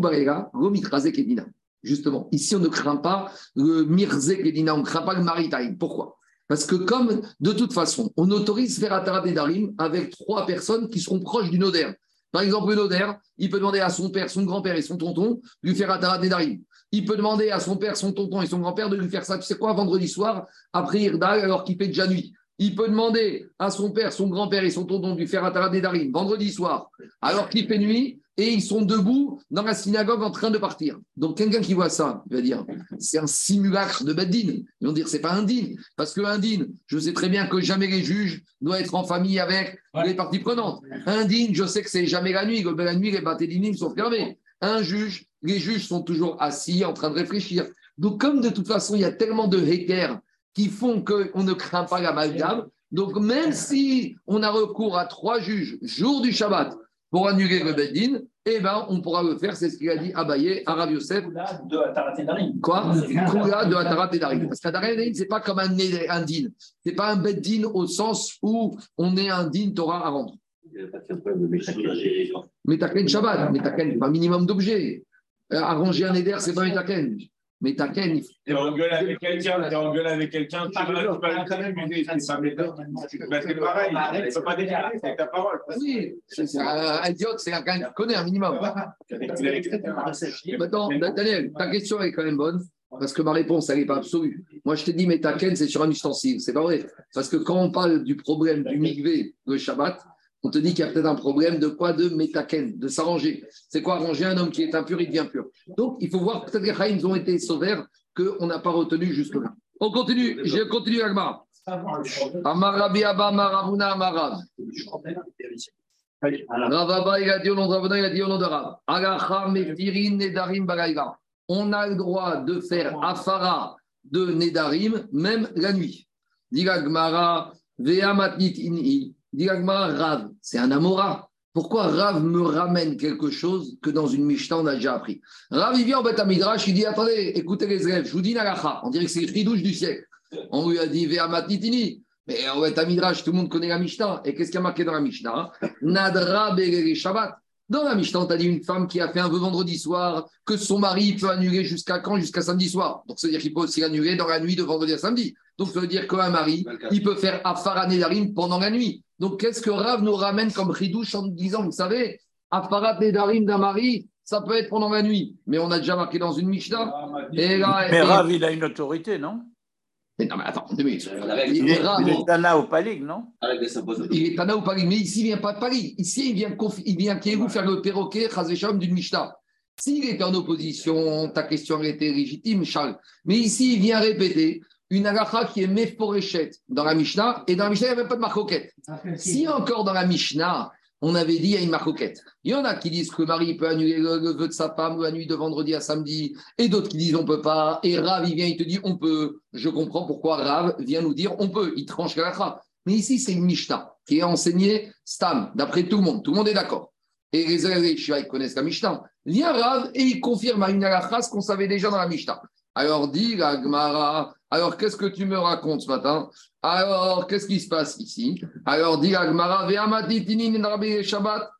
Barega. Justement, ici, on ne craint pas le Mirze Kedina, on ne craint pas le Maritime. Pourquoi? Parce que comme de toute façon, on autorise faire Atarat et Darim avec trois personnes qui seront proches du nodaire. Par exemple, le nodaire, il peut demander à son père, son grand-père et son tonton de lui faire Atarat et Darim. Il peut demander à son père, son tonton et son grand-père de lui faire ça, tu sais quoi, vendredi soir, après Irdal, alors qu'il fait déjà nuit. Il peut demander à son père, son grand-père et son tonton de lui faire Atarat et Darim vendredi soir, alors qu'il fait nuit, et ils sont debout dans la synagogue en train de partir. Donc quelqu'un qui voit ça, il va dire, c'est un simulacre de Beddin. Ils vont dire, c'est pas un din. Parce que un din, je sais très bien que jamais les juges doivent être en famille avec les parties prenantes. Un din, je sais que c'est jamais la nuit. La nuit, les batélinim sont fermés. Un juge, les juges sont toujours assis en train de réfléchir. Donc comme de toute façon, il y a tellement de hackers qui font qu'on ne craint pas l'amalgame, donc même si on a recours à trois juges, jour du Shabbat, pour annuler le Beddin, eh ben, on pourra le faire. C'est ce qu'il a dit Abaye. Là, de Atarat et Darim. Quoi Kula de Atarat et Darim. Parce qu'Atarat et Darim, ce n'est pas comme un, un din. Ce n'est pas un Beddin au sens où on est un din Torah à rendre. Metaken Shabbat, Metaken, pas un minimum d'objets. Euh, arranger un éder, c'est pas Metaken. Metaken, il faut- T'es en gueule avec quelqu'un, t'es en gueule avec quelqu'un, tu vas lui dire, ça m'étonne. Bah, c'est pareil, tu ne peux pas déclarer, c'est ta parole. oui, c'est c'est un un idiote, c'est un gars qui connaît un minimum. Maintenant, Daniel, ta question est quand même bonne, parce que ma réponse, elle n'est pas absolue. Moi, je t'ai dit, mais ta ken, c'est sur un ustensile. C'est pas vrai. Parce que quand on parle du problème du migvé, le Shabbat, on te dit qu'il y a peut-être un problème de quoi De métaken, de s'arranger. C'est quoi arranger un homme qui est impur, il devient pur. Donc, il faut voir, peut-être que les Chaïms ont été sauvaires qu'on n'a pas retenu jusque-là. On continue, je continue, Agmar. Amarabi Abba Maravuna Amarav. Ravaba, il a dit au nom de Ravuna, il a dit au nom de Rav. Nedarim. On a le droit de faire Afara de Nedarim, même la nuit. Diga Gmara, Vea Matnit In'i. Diga Gmara, Rav. C'est un Amora. Pourquoi Rav me ramène quelque chose que dans une Mishnah on a déjà appris? Rav, il vient en Beth Midrash, il dit Attendez, écoutez les élèves, je vous dis Nagacha. On dirait que c'est le fridouche du siècle. On lui a dit Vea Matnit In'i. Mais en Beth Midrash, tout le monde connaît la Mishnah. Et qu'est-ce qu'il y a marqué dans la Mishnah? Nadra Begere Shabbat. Dans la Mishnah, on t'a dit une femme qui a fait un vœu vendredi soir, que son mari peut annuler jusqu'à quand? Jusqu'à samedi soir. Donc, ça veut dire qu'il peut aussi annuler dans la nuit de vendredi à samedi. Donc, ça veut dire qu'un mari, il peut faire Afara Nedarim pendant la nuit. Donc, qu'est-ce que Rav nous ramène comme ridouche en nous disant, vous savez, Afara Nedarim d'un mari, ça peut être pendant la nuit. Mais on a déjà marqué dans une Mishnah. Et là, Mais et- Rav, il a une autorité, non? Mais non, mais attends, Il Il est, Rav, il est Tana au Palig, non? S'impose. il est Tana ou Paris, mais ici, il vient pas de Paris. Ici, il vient, il vient Kéhou faire le perroquet, Chazécham d'une Mishnah. S'il était en opposition, ta question était légitime, Charles. Mais ici, il vient répéter une halakha qui est méforéchette dans la Mishnah, et dans la Mishnah, il n'y a même pas de marcoquette. Si encore dans la Mishnah, on avait dit il y a une marcoquette. Il y en a qui disent que le mari peut annuler le, vœu de sa femme la nuit de vendredi à samedi, et d'autres qui disent on peut pas. Et Rav, il vient, il te dit on peut. Je comprends pourquoi Rav vient nous dire on peut. Il tranche la halakha. Mais ici, c'est une Mishnah qui est enseignée Stam, d'après tout le monde. Tout le monde est d'accord. Et les élèves ils connaissent la Mishnah. Vient Rav et il confirme à une halakha ce qu'on savait déjà dans la Mishnah. Alors dit la Gemara, alors qu'est-ce que tu me racontes ce matin? Alors qu'est-ce qui se passe ici? Alors dit rabbi Shabbat.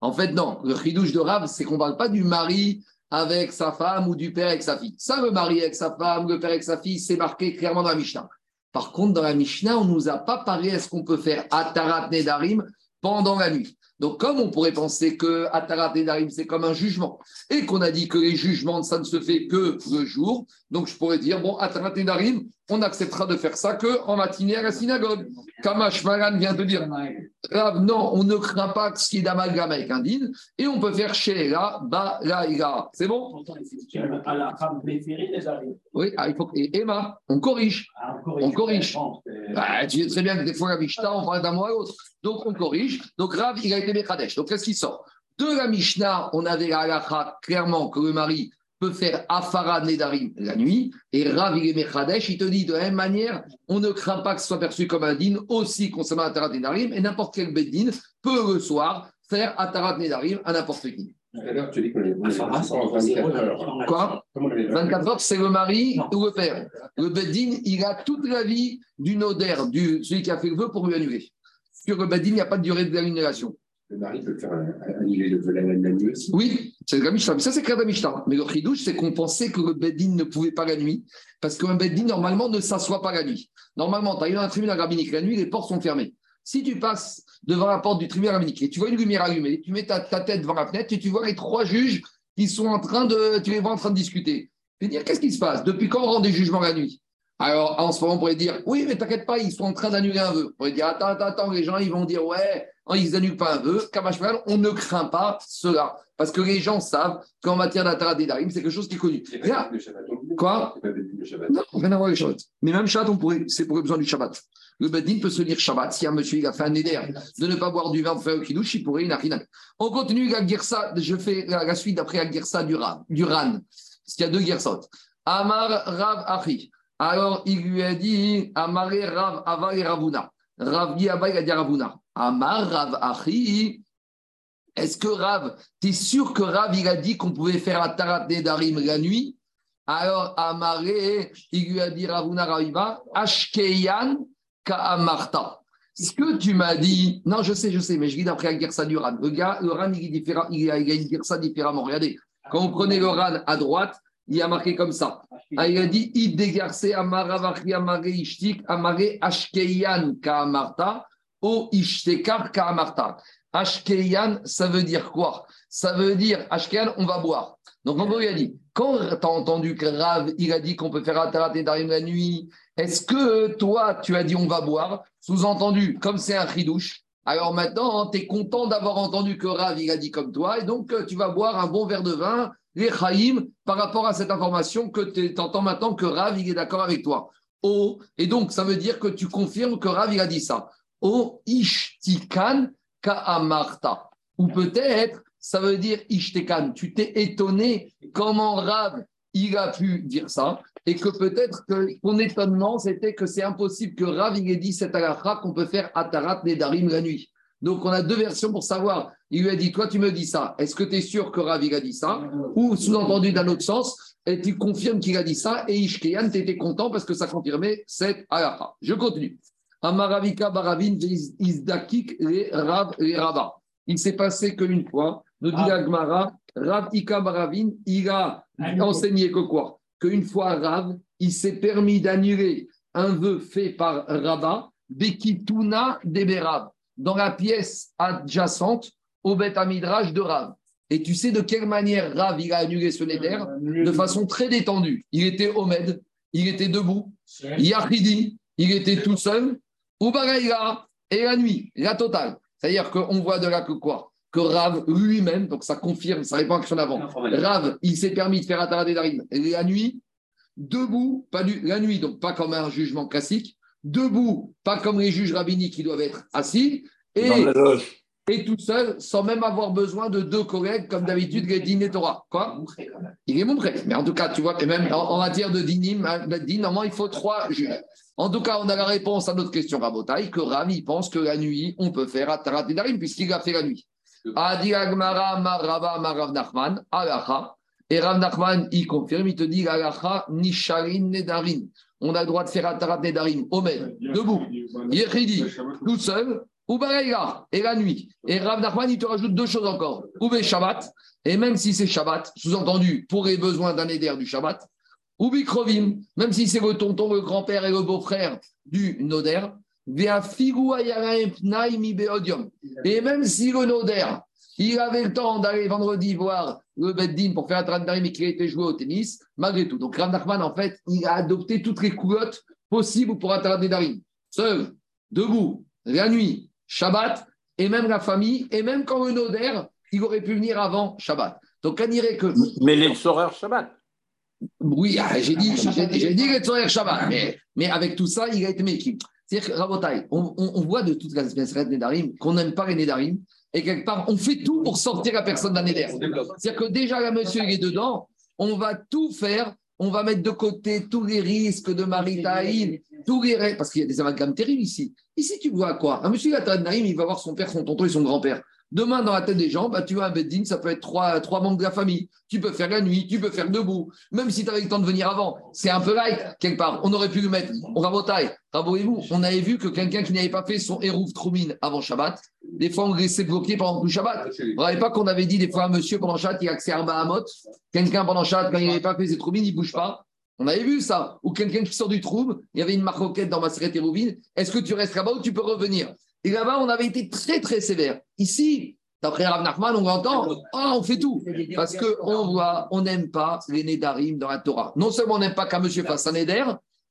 En fait, non, le chidouche de Rav, c'est qu'on ne parle pas du mari avec sa femme ou du père avec sa fille. Ça, le mari avec sa femme, le père avec sa fille, c'est marqué clairement dans la Mishnah. Par contre, dans la Mishnah, on ne nous a pas parlé à ce qu'on peut faire Atarat Nedarim pendant la nuit. Donc, comme on pourrait penser que Atarat Nedarim, c'est comme un jugement, et qu'on a dit que les jugements, ça ne se fait que le jour, donc je pourrais dire, bon, Atarat Nedarim, on acceptera de faire ça que en matinée à la synagogue. Kamash Maran vient de dire, non, on ne craint pas ce qui est d'amalgame avec un din, et on peut faire Sheela, Balaïla. C'est bon? Oui, ah, il faut... et Emma, on corrige. Ah, On corrige. Bah, tu sais très bien que des fois, la Mishnah, on parle d'un mot à l'autre. Donc, on corrige. Donc, Rav, il a été Mekadesh. Donc, qu'est-ce qui sort? De la Mishnah, on avait la halakha, clairement, que le mari peut faire Afara Nedarim la nuit. Et Rav, il est. Il te dit, de la même manière, on ne craint pas que ce soit perçu comme un din aussi concernant Atarat Nedarim. Et n'importe quel beddin peut, le soir, faire Atarat Nedarim à n'importe qui. D'ailleurs, tu dis est on est Ah, c'est- en 24 heures. Quoi? Comment on est 24 heures, c'est le mari ou le père. Le Bedin, il a toute la vie du nodaire, du, celui qui a fait le vœu pour lui annuler. Sur le Bedin, il n'y a pas de durée d'annulation. Le mari peut faire annuler le la, la nuit aussi. Oui, c'est la Mishnah. Mais ça, c'est clair de la Mishnah. Mais le chidouche, c'est qu'on pensait que le Bedin ne pouvait pas la nuit, parce qu'un Bedin, normalement, ne s'assoit pas la nuit. Normalement, tu arrives dans un tribunal rabbinique la nuit, les portes sont fermées. Si tu passes devant la porte du tribunal rabbinique et tu vois une lumière allumée, tu mets ta, ta tête devant la fenêtre et tu vois les trois juges qui sont en train de, tu les vois en train de discuter. Tu dire, qu'est-ce qui se passe? Depuis quand on rend des jugements la nuit? Alors, en ce moment, on pourrait dire, oui, mais t'inquiète pas, ils sont en train d'annuler un vœu. On pourrait dire, attends, attends, attends, les gens, ils vont dire, ouais, oh, ils n'annulent pas un vœu. Kamashmal, on ne craint pas cela. Parce que les gens savent qu'en matière d'Atara Darim, c'est quelque chose qui est connu. Le plus. Quoi le non, rien à voir avec le Shabbat. Mais même Shabbat, on pourrait, c'est pour les besoins du Shabbat. Le Bedin peut se lire Shabbat. Si un monsieur il a fait un éder de ne pas boire du vin pour faire le kidouche, il pourrait, il n'a rien. On continue la Girsa, je fais la, suite d'après la Girsa du Ran. Du Ran parce qu'il y a deux Girsot. Amar Rav Achi. Alors il lui a dit Amare Rav Ava et Ravuna. Rav dit il a dit Ravuna. Amar Rav Achi. Est-ce que Rav, tu es sûr que Rav, il a dit qu'on pouvait faire un Tarat Nedarim la nuit? Alors, Amaré, il lui a dit Ravuna Raviva, Ashkeyan Ka'amarta. Ce que tu m'as dit, non, je sais, je sais, mais je lis d'après la Gersa du Ran. Le Ran, il, a, il a une Gersa différemment. Regardez, quand vous prenez le Ran à droite, il a marqué comme ça. Ah, il a dit Id dégarce Amaravachi Amare Ishtik Amare Ashkeyan Ka'amarta O Ishtekar Ka'amarta. Ashkeyan, ça veut dire quoi? Ça veut dire Ashkeyan, on va boire. Donc, on lui a dit, quand tu as entendu que Rav, il a dit qu'on peut faire Atarat et Darim la nuit, est-ce que toi, tu as dit on va boire? Sous-entendu, comme c'est un chidouche, alors maintenant, tu es content d'avoir entendu que Rav, il a dit comme toi, et donc euh, tu vas boire un bon verre de vin, les par rapport à cette information que tu entends maintenant que Rav, est d'accord avec toi. Oh, et donc, ça veut dire que tu confirmes que Rav, a dit ça. Oh, ishtikan ka'amarta. Ou peut-être, ça veut dire ishtikan. Tu t'es étonné comment Rav, a pu dire ça, et que peut-être que ton étonnement, c'était que c'est impossible que Rav, ait dit cette halakha qu'on peut faire Atarat Nedarim la nuit. Donc, on a deux versions pour savoir. Il lui a dit, toi, tu me dis ça. Est-ce que tu es sûr que Rav, il a dit ça? Ou sous-entendu d'un autre sens, et tu confirmes qu'il a dit ça, et Ishkeyan, tu étais content parce que ça confirmait cette halakha. Je continue. Amaravika Baravin Izdakik les Rav les Rava. Il s'est passé qu'une fois, nous dit Ah. la Gemara, Rav Ika Baravin, il a enseigné que quoi? Qu'une fois Rav, il s'est permis d'annuler un vœu fait par Rabat, Bekituna Deberav, dans la pièce adjacente au Beth Amidrash de Rav. Et tu sais de quelle manière Rav il a annulé ce Neder De façon très détendue. Il était Omed, il était debout. Yahidi, il était tout seul. Ubaraïla, et la nuit, la totale. C'est-à-dire qu'on voit de là que quoi? Que Rav lui-même, donc ça confirme, ça répond à la question d'avant. Rav, il s'est permis de faire Atarat Nedarim la nuit, debout, pas du, la nuit, donc pas comme un jugement classique, debout, pas comme les juges rabbiniques qui doivent être assis, et, et tout seul, sans même avoir besoin de deux collègues, comme d'habitude, les dînes et Torah. Quoi Il est mon prêt. Mais en tout cas, tu vois, et même en, en matière de dinim, normalement, il faut trois juges. En tout cas, on a la réponse à notre question, Rabotaï, que Rami pense que la nuit, on peut faire Atarat Nedarim, puisqu'il a fait la nuit. Adi Agmara, Marava, Marav Nachman. Et Rav Nachman, il confirme, il te dit Alacha, Nisharin Nedarim. On a le droit de faire Atarat Nedarim, Omed, debout, Yechidi, tout seul, ou Baraïla, et la nuit. Et Rav Nachman, il te rajoute deux choses encore. Ou Shabbat, et même si c'est Shabbat, sous-entendu, pour les besoins d'un éder du Shabbat, ou Bikrovim, même si c'est le tonton, le grand-père et le beau-frère du Noder, et même si le Noder, il avait le temps d'aller vendredi voir le Beddin pour faire un Trandarim et qu'il a été joué au tennis, malgré tout. Donc Rav Nachman, en fait, il a adopté toutes les coulottes possibles pour un Trandarim. Seul, debout, la nuit, Shabbat, et même la famille, et même quand le Noder, il aurait pu venir avant Shabbat. Donc, on dirait que. Mais les Soreurs Shabbat. Oui, ah, j'ai dit, j'ai j'ai dit le Shabbat, mais, mais avec tout ça, il a été méquille. C'est-à-dire que, Rabotai, on, on, on voit de toute la espèce de Nédarim qu'on n'aime pas les Nédarim, et quelque part, on fait tout pour sortir la personne d'un Néder. C'est-à-dire que déjà, la monsieur il est dedans, on va tout faire, on va mettre de côté tous les risques de maritaïne, tous les ré- parce qu'il y a des amalgames terribles ici. Ici, tu vois quoi? Un monsieur, il a Naïm, il va voir son père, son tonton et son grand-père. Demain, dans la tête des gens, bah, tu vois, un bedding, ça peut être trois, trois membres de la famille. Tu peux faire la nuit, tu peux faire debout, même si tu avais le temps de venir avant. C'est un peu light, quelque part. On aurait pu le mettre. On rabotaille. Rabouez-vous. On avait vu que quelqu'un qui n'avait pas fait son Hérouf Troumine avant Shabbat, des fois, on le laissait bloquer pendant tout le Shabbat. Vous ne pas qu'on avait dit des fois à un monsieur pendant Shabbat, il a accès à un Bahamot. Quelqu'un pendant Shabbat, quand il n'avait pas fait ses troumines, il ne bouge pas. On avait vu ça. Ou quelqu'un qui sort du trouble, il y avait une maroquette dans ma et Rouvine. Est-ce que tu restes là-bas ou tu peux revenir? Et là-bas, on avait été très, très sévère. Ici, d'après Rav Nachman, on entend, ah, on fait tout. Parce qu'on voit, on n'aime pas les Nédarim dans la Torah. Non seulement on n'aime pas qu'un monsieur fasse un Néder,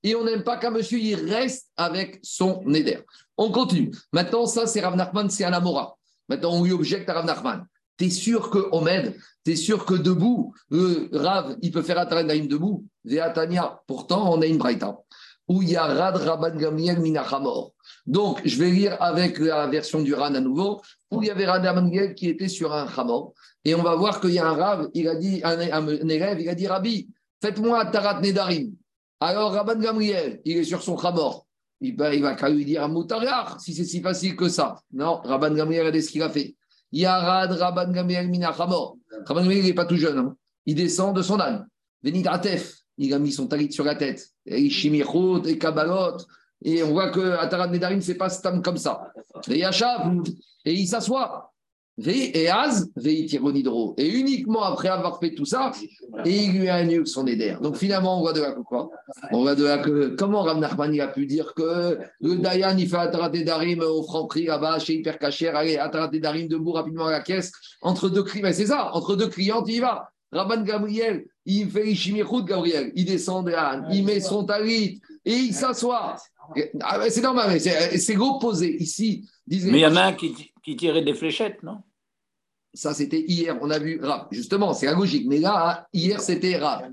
et on n'aime pas qu'un monsieur reste avec son Néder. On continue. Maintenant, ça, c'est Rav Nachman, c'est un Amora. Maintenant, on lui objecte à Rav Nachman. T'es sûr que Omed, t'es sûr que debout, le Rav, il peut faire Atarat Naïm debout? Veatania. Pourtant, on a une braïta où il y a Rad Rabban Gamliel Minachamor. Donc, je vais lire avec la version du Ran à nouveau, où il y avait Rad Rabban Gamliel qui était sur un Chamor. Et on va voir qu'il y a un Rav, il a dit, un, élève, il a dit Rabbi, faites-moi Atarat Nedarim. Alors, Rabban Gamliel, il est sur son Chamor. Il va, il va lui dire Moutariach, si c'est si facile que ça. Non, Rabban Gamliel, regardez ce qu'il a fait. Yarad Rabban Gamliel Minachamor. Rabban Gamliel, il n'est pas tout jeune. hein. Il descend de son âne. Venidratef, il a mis son talit sur la tête. Et Ishimichot, et Kabbalot. Et on voit que Atarat Nedarim, c'est pas stam comme ça. Et et il s'assoit. Et Az. Et uniquement après avoir fait tout ça, et il lui annule son éder. Donc finalement, on voit de là que quoi? On voit de là que comment Rav Nachman a pu dire que Dayan il fait Atarat Nedarim au Franprix là-bas chez Hyper Cacher, allez, Atarat Nedarim debout rapidement à la caisse, entre deux clients, c'est ça, entre deux clientes, il y va. Rabban Gabriel, il fait Ishimichut Gabriel, il descend de l'âne, il met son talit et il s'assoit. Ah c'est normal, mais c'est c'est opposé. Ici, Mais il y en a un qui, qui tirait des fléchettes, non? Ça c'était hier, on a vu Rav. Justement, c'est la logique. Mais là, hier c'était Rav.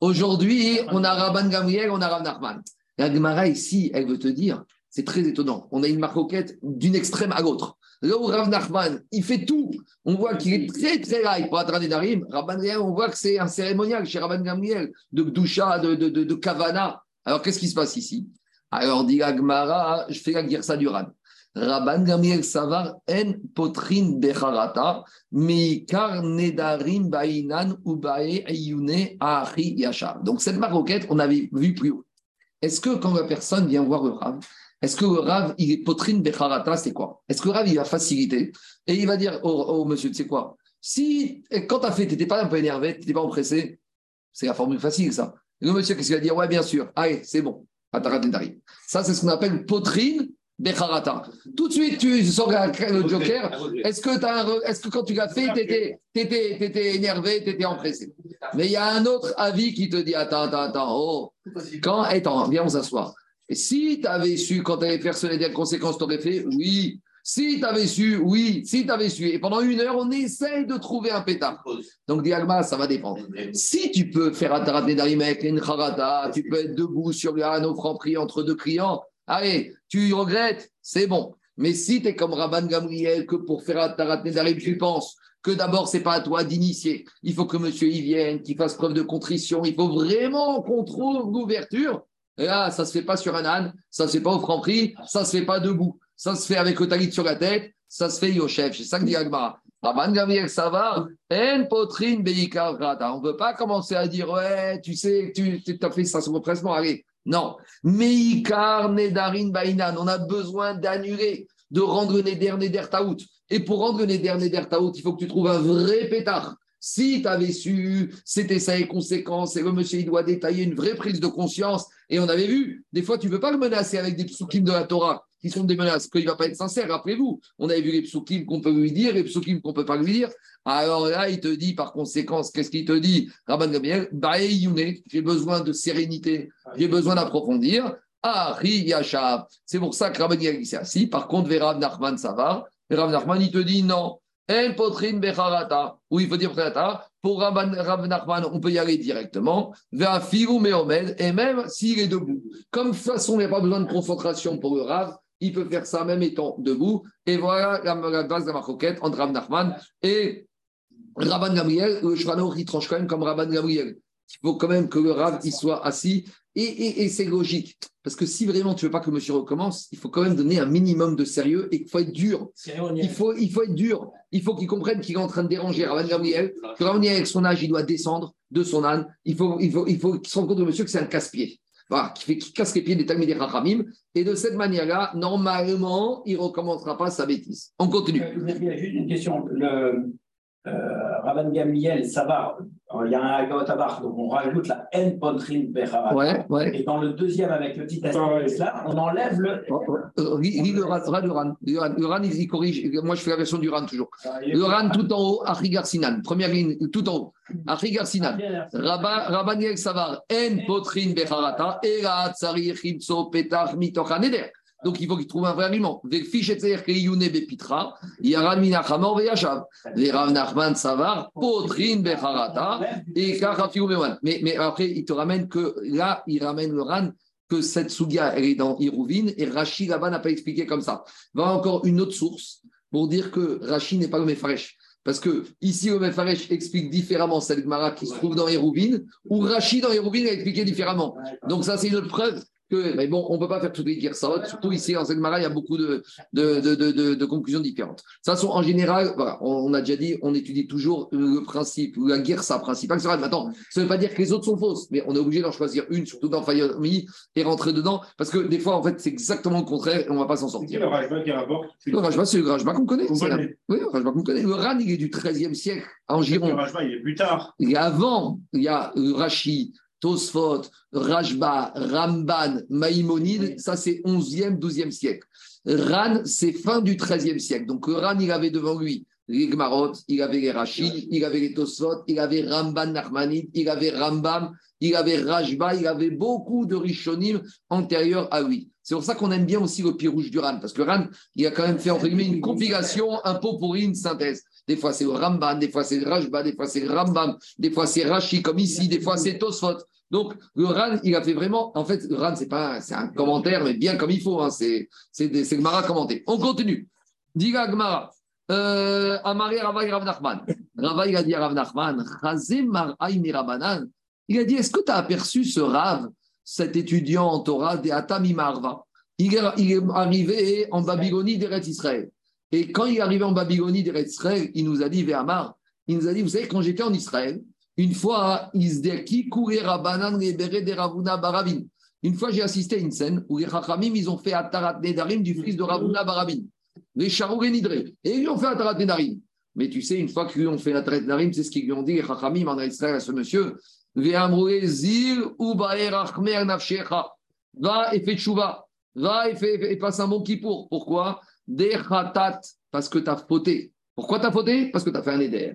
Aujourd'hui, on a Rabban Gamriel, on a Rav Nachman. La Gemara ici, elle veut te dire, c'est très étonnant. On a une marcoquette d'une extrême à l'autre. Là où Rav Nachman, il fait tout. On voit qu'il est très, très light pour attraper Darim. Rabban on voit que c'est un cérémonial chez Rabban Gamriel, de Gdusha, de, de, de, de Kavana. Alors, qu'est-ce qui se passe ici? Alors, dit la Gemara, je fais la girsa du Ran. Rabban Gamriel Savar en potrin becharata, meikar nedarim bainan ubae ayune achi yachar. Donc, cette maroquette, on avait vu plus haut. Est-ce que quand la personne vient voir le Rav, est-ce que le Rav, il est potrine becharata, c'est quoi? Est-ce que le Rav, il va faciliter et il va dire au, au monsieur, tu sais quoi? Si, quand tu as fait, tu n'étais pas un peu énervé, tu n'étais pas empressé, c'est la formule facile, ça. Et le monsieur, qu'est-ce qu'il va dire? Ouais, bien sûr, allez, c'est bon. Ça, c'est ce qu'on appelle potrine Becharata. Tout de suite, tu sors le joker. Est-ce que, t'as re- est-ce que quand tu l'as fait, tu étais, énervé, tu étais empressé? Mais il y a un autre avis qui te dit Attends, attends, attends. Oh, quand, attends, viens, on s'asseoir. Si tu avais su, quand tu allais faire ce des conséquences, tu fait Oui. Si tu avais su, oui. Si tu avais su. Et pendant une heure, on essaye de trouver un pétard. Donc, Diagma, ça va dépendre. Si tu peux faire Atarat Nedarim avec une Kharata, tu peux être debout sur le Hano Franprix entre deux clients, allez, tu regrettes, c'est bon. Mais si tu es comme Rabban Gamriel, que pour faire Atarat Nedarim, tu penses que d'abord, c'est pas à toi d'initier. Il faut que monsieur y vienne, qu'il fasse preuve de contrition. Il faut vraiment qu'on trouve l'ouverture. Là, ça se fait pas sur un âne, ça se fait pas au franc prix, ça se fait pas debout. Ça se fait avec le talit sur la tête, ça se fait Yochef. C'est ça que dit Agmara. Rabban. En potrine beikar. On ne peut pas commencer à dire, ouais, tu sais, tu as fait ça sur le pressement. Allez, non. Meikar nedarin bainan. On a besoin d'annuler, de rendre neder neder taout. Et pour rendre neder neder taout, il faut que tu trouves un vrai pétard. Si tu avais su, c'était ça les conséquences, et le monsieur, il doit détailler une vraie prise de conscience. Et on avait vu, des fois, tu ne peux pas le menacer avec des psukim de la Torah, qui sont des menaces, qu'il ne va pas être sincère. Rappelez-vous, on avait vu les psukim qu'on peut lui dire, les psukim qu'on ne peut pas lui dire. Alors là, il te dit, par conséquence, qu'est-ce qu'il te dit? Rabban Gabriel, j'ai besoin de sérénité, j'ai besoin d'approfondir. Ah. C'est pour ça que Rabban Gabriel s'est assis. Par contre, Rav Nachman, ça va. Rav Nachman, il te dit non. El potrin becharata, ou il faut dire pour Rabban- Rav Nachman, on peut y aller directement, vers Figu Meomed, et même s'il est debout. Comme de toute façon, il n'y a pas besoin de concentration pour le Rav, il peut faire ça même étant debout. Et voilà la, base de la maroquette entre Rav Nachman et Rabban Gabriel. Le Shvano, il tranche quand même comme Rabban Gabriel. Il faut quand même que le Rav il soit assis. Et, et- et c'est logique. Parce que si vraiment tu veux pas que monsieur recommence, il faut quand même donner un minimum de sérieux et qu'il faut être dur. Il faut, il faut être dur. Il faut qu'il comprenne qu'il est en train de déranger Rabban Gabriel. Que Gabriel, avec son âge, il doit descendre de son âne. Il faut, il faut, il faut qu'il se rende compte, monsieur, que c'est un casse-pied. Voilà, qui, fait, qui casse les pieds des Talmud des Rachamim. Et de cette manière-là, normalement, il ne recommencera pas sa bêtise. On continue. Euh, Il y a juste une question. Le euh, Rabban Gamliel, Savar, euh, il y a un Agot Tabar, donc on rajoute la N Pontrin. Ouais, ouais. Et dans le deuxième, avec le petit Ah astérisque là, on enlève le. Euh, lis- le ran, ran, le ran. Le ran, le ran, il, corrige. Moi, je fais la version du ran toujours. Le ran tout en haut, Achigar Sinan. Première ligne, tout en haut. Achigar Sinan. Rabba- Rabban Yel Savar, En Potrin Becharata, Era Tsari Chimso Petach Mitocha Neder. Donc, il faut qu'il trouve un vrai Karafiou Mewan. Mais, mais après, il te ramène que là, il ramène le ran que cette Sugia, elle est dans Hirouvine et Rashi là-bas n'a pas expliqué comme ça. Va encore une autre source pour dire que Rashi n'est pas le Mefaresh. Parce que ici, le Mefaresh explique différemment cette Gemara qui se trouve dans Hérouvine, ou Rashi dans Hérouvine a expliqué différemment. Donc, ça, c'est une autre preuve que, mais bon, on ne peut pas faire toutes les Girsot. Surtout ici, en cette Gemara, il y a beaucoup de, de, de, de, conclusions différentes. De toute façon, en général, voilà, on, on a déjà dit, on étudie toujours le principe, ou la Girsa principale. Maintenant, ça ne veut pas dire que les autres sont fausses, mais on est obligé d'en choisir une, surtout dans Fayomi, et rentrer dedans, parce que des fois, en fait, c'est exactement le contraire et on ne va pas s'en sortir. le Rajba qui rapporte? Le Rajba, c'est le Rajba qu'on connaît. La- Oui, le Rajba qu'on connaît. Le Ran, il est du XIIIe siècle, en Le Gironde. Rajba, il est plus tard. Et avant, il y a Rashi, Tosfot, Rajba, Ramban, Maïmonide, ça c'est 11e, 12e siècle. Ran, c'est fin du 13e siècle. Donc Ran, il avait devant lui les Gmarot, il avait les Rashi, il avait les Tosfot, il avait Ramban Nachmanide, il avait Rambam, il avait Rajba, il avait beaucoup de Rishonim antérieurs à lui. C'est pour ça qu'on aime bien aussi le pied rouge du Ran, parce que Ran, il a quand même fait entre une compilation, un pot pourri, une synthèse. Des fois c'est Ramban, des fois c'est Rajba, des fois c'est le Rambam, des fois c'est Rashi comme ici, des fois c'est Tosfot. Donc le Ran, il a fait vraiment, en fait, le Ran, c'est pas, c'est un commentaire, mais bien comme il faut. Hein, c'est, c'est, commenté. On continue. Diga Gmara. Euh, Amaré Ravaï Rav Nachman. Ravaï a dit Rav Nachman, Mirabanan. Il a dit, est-ce que tu as aperçu ce Rav, cet étudiant en Torah de Atami Marva il est, il est arrivé en Babylonie d'Eretz Israël. Et quand il est arrivé en Babylonie d'Eretz Israël, il nous a dit, Véhamar, il nous a dit, vous savez, quand j'étais en Israël, une fois, Isdeki Kourera Banan Rebere de Ravuna Baravin. Une fois, j'ai assisté à une scène où les ils ont fait Atarat Nedarim du fils de Ravuna Baravin. Les Charou Nidre. Et ils ont fait Atarat Nedarim. Mais tu sais, une fois qu'ils ont fait Atarat Nedarim, c'est ce qu'ils lui ont dit, les en Israël à ce monsieur. Va et fais tchouva. Va et, fais, et passe un bon kippour. Pourquoi? Parce que tu as fauté. Pourquoi tu as fauté? Parce que tu as fait un éder.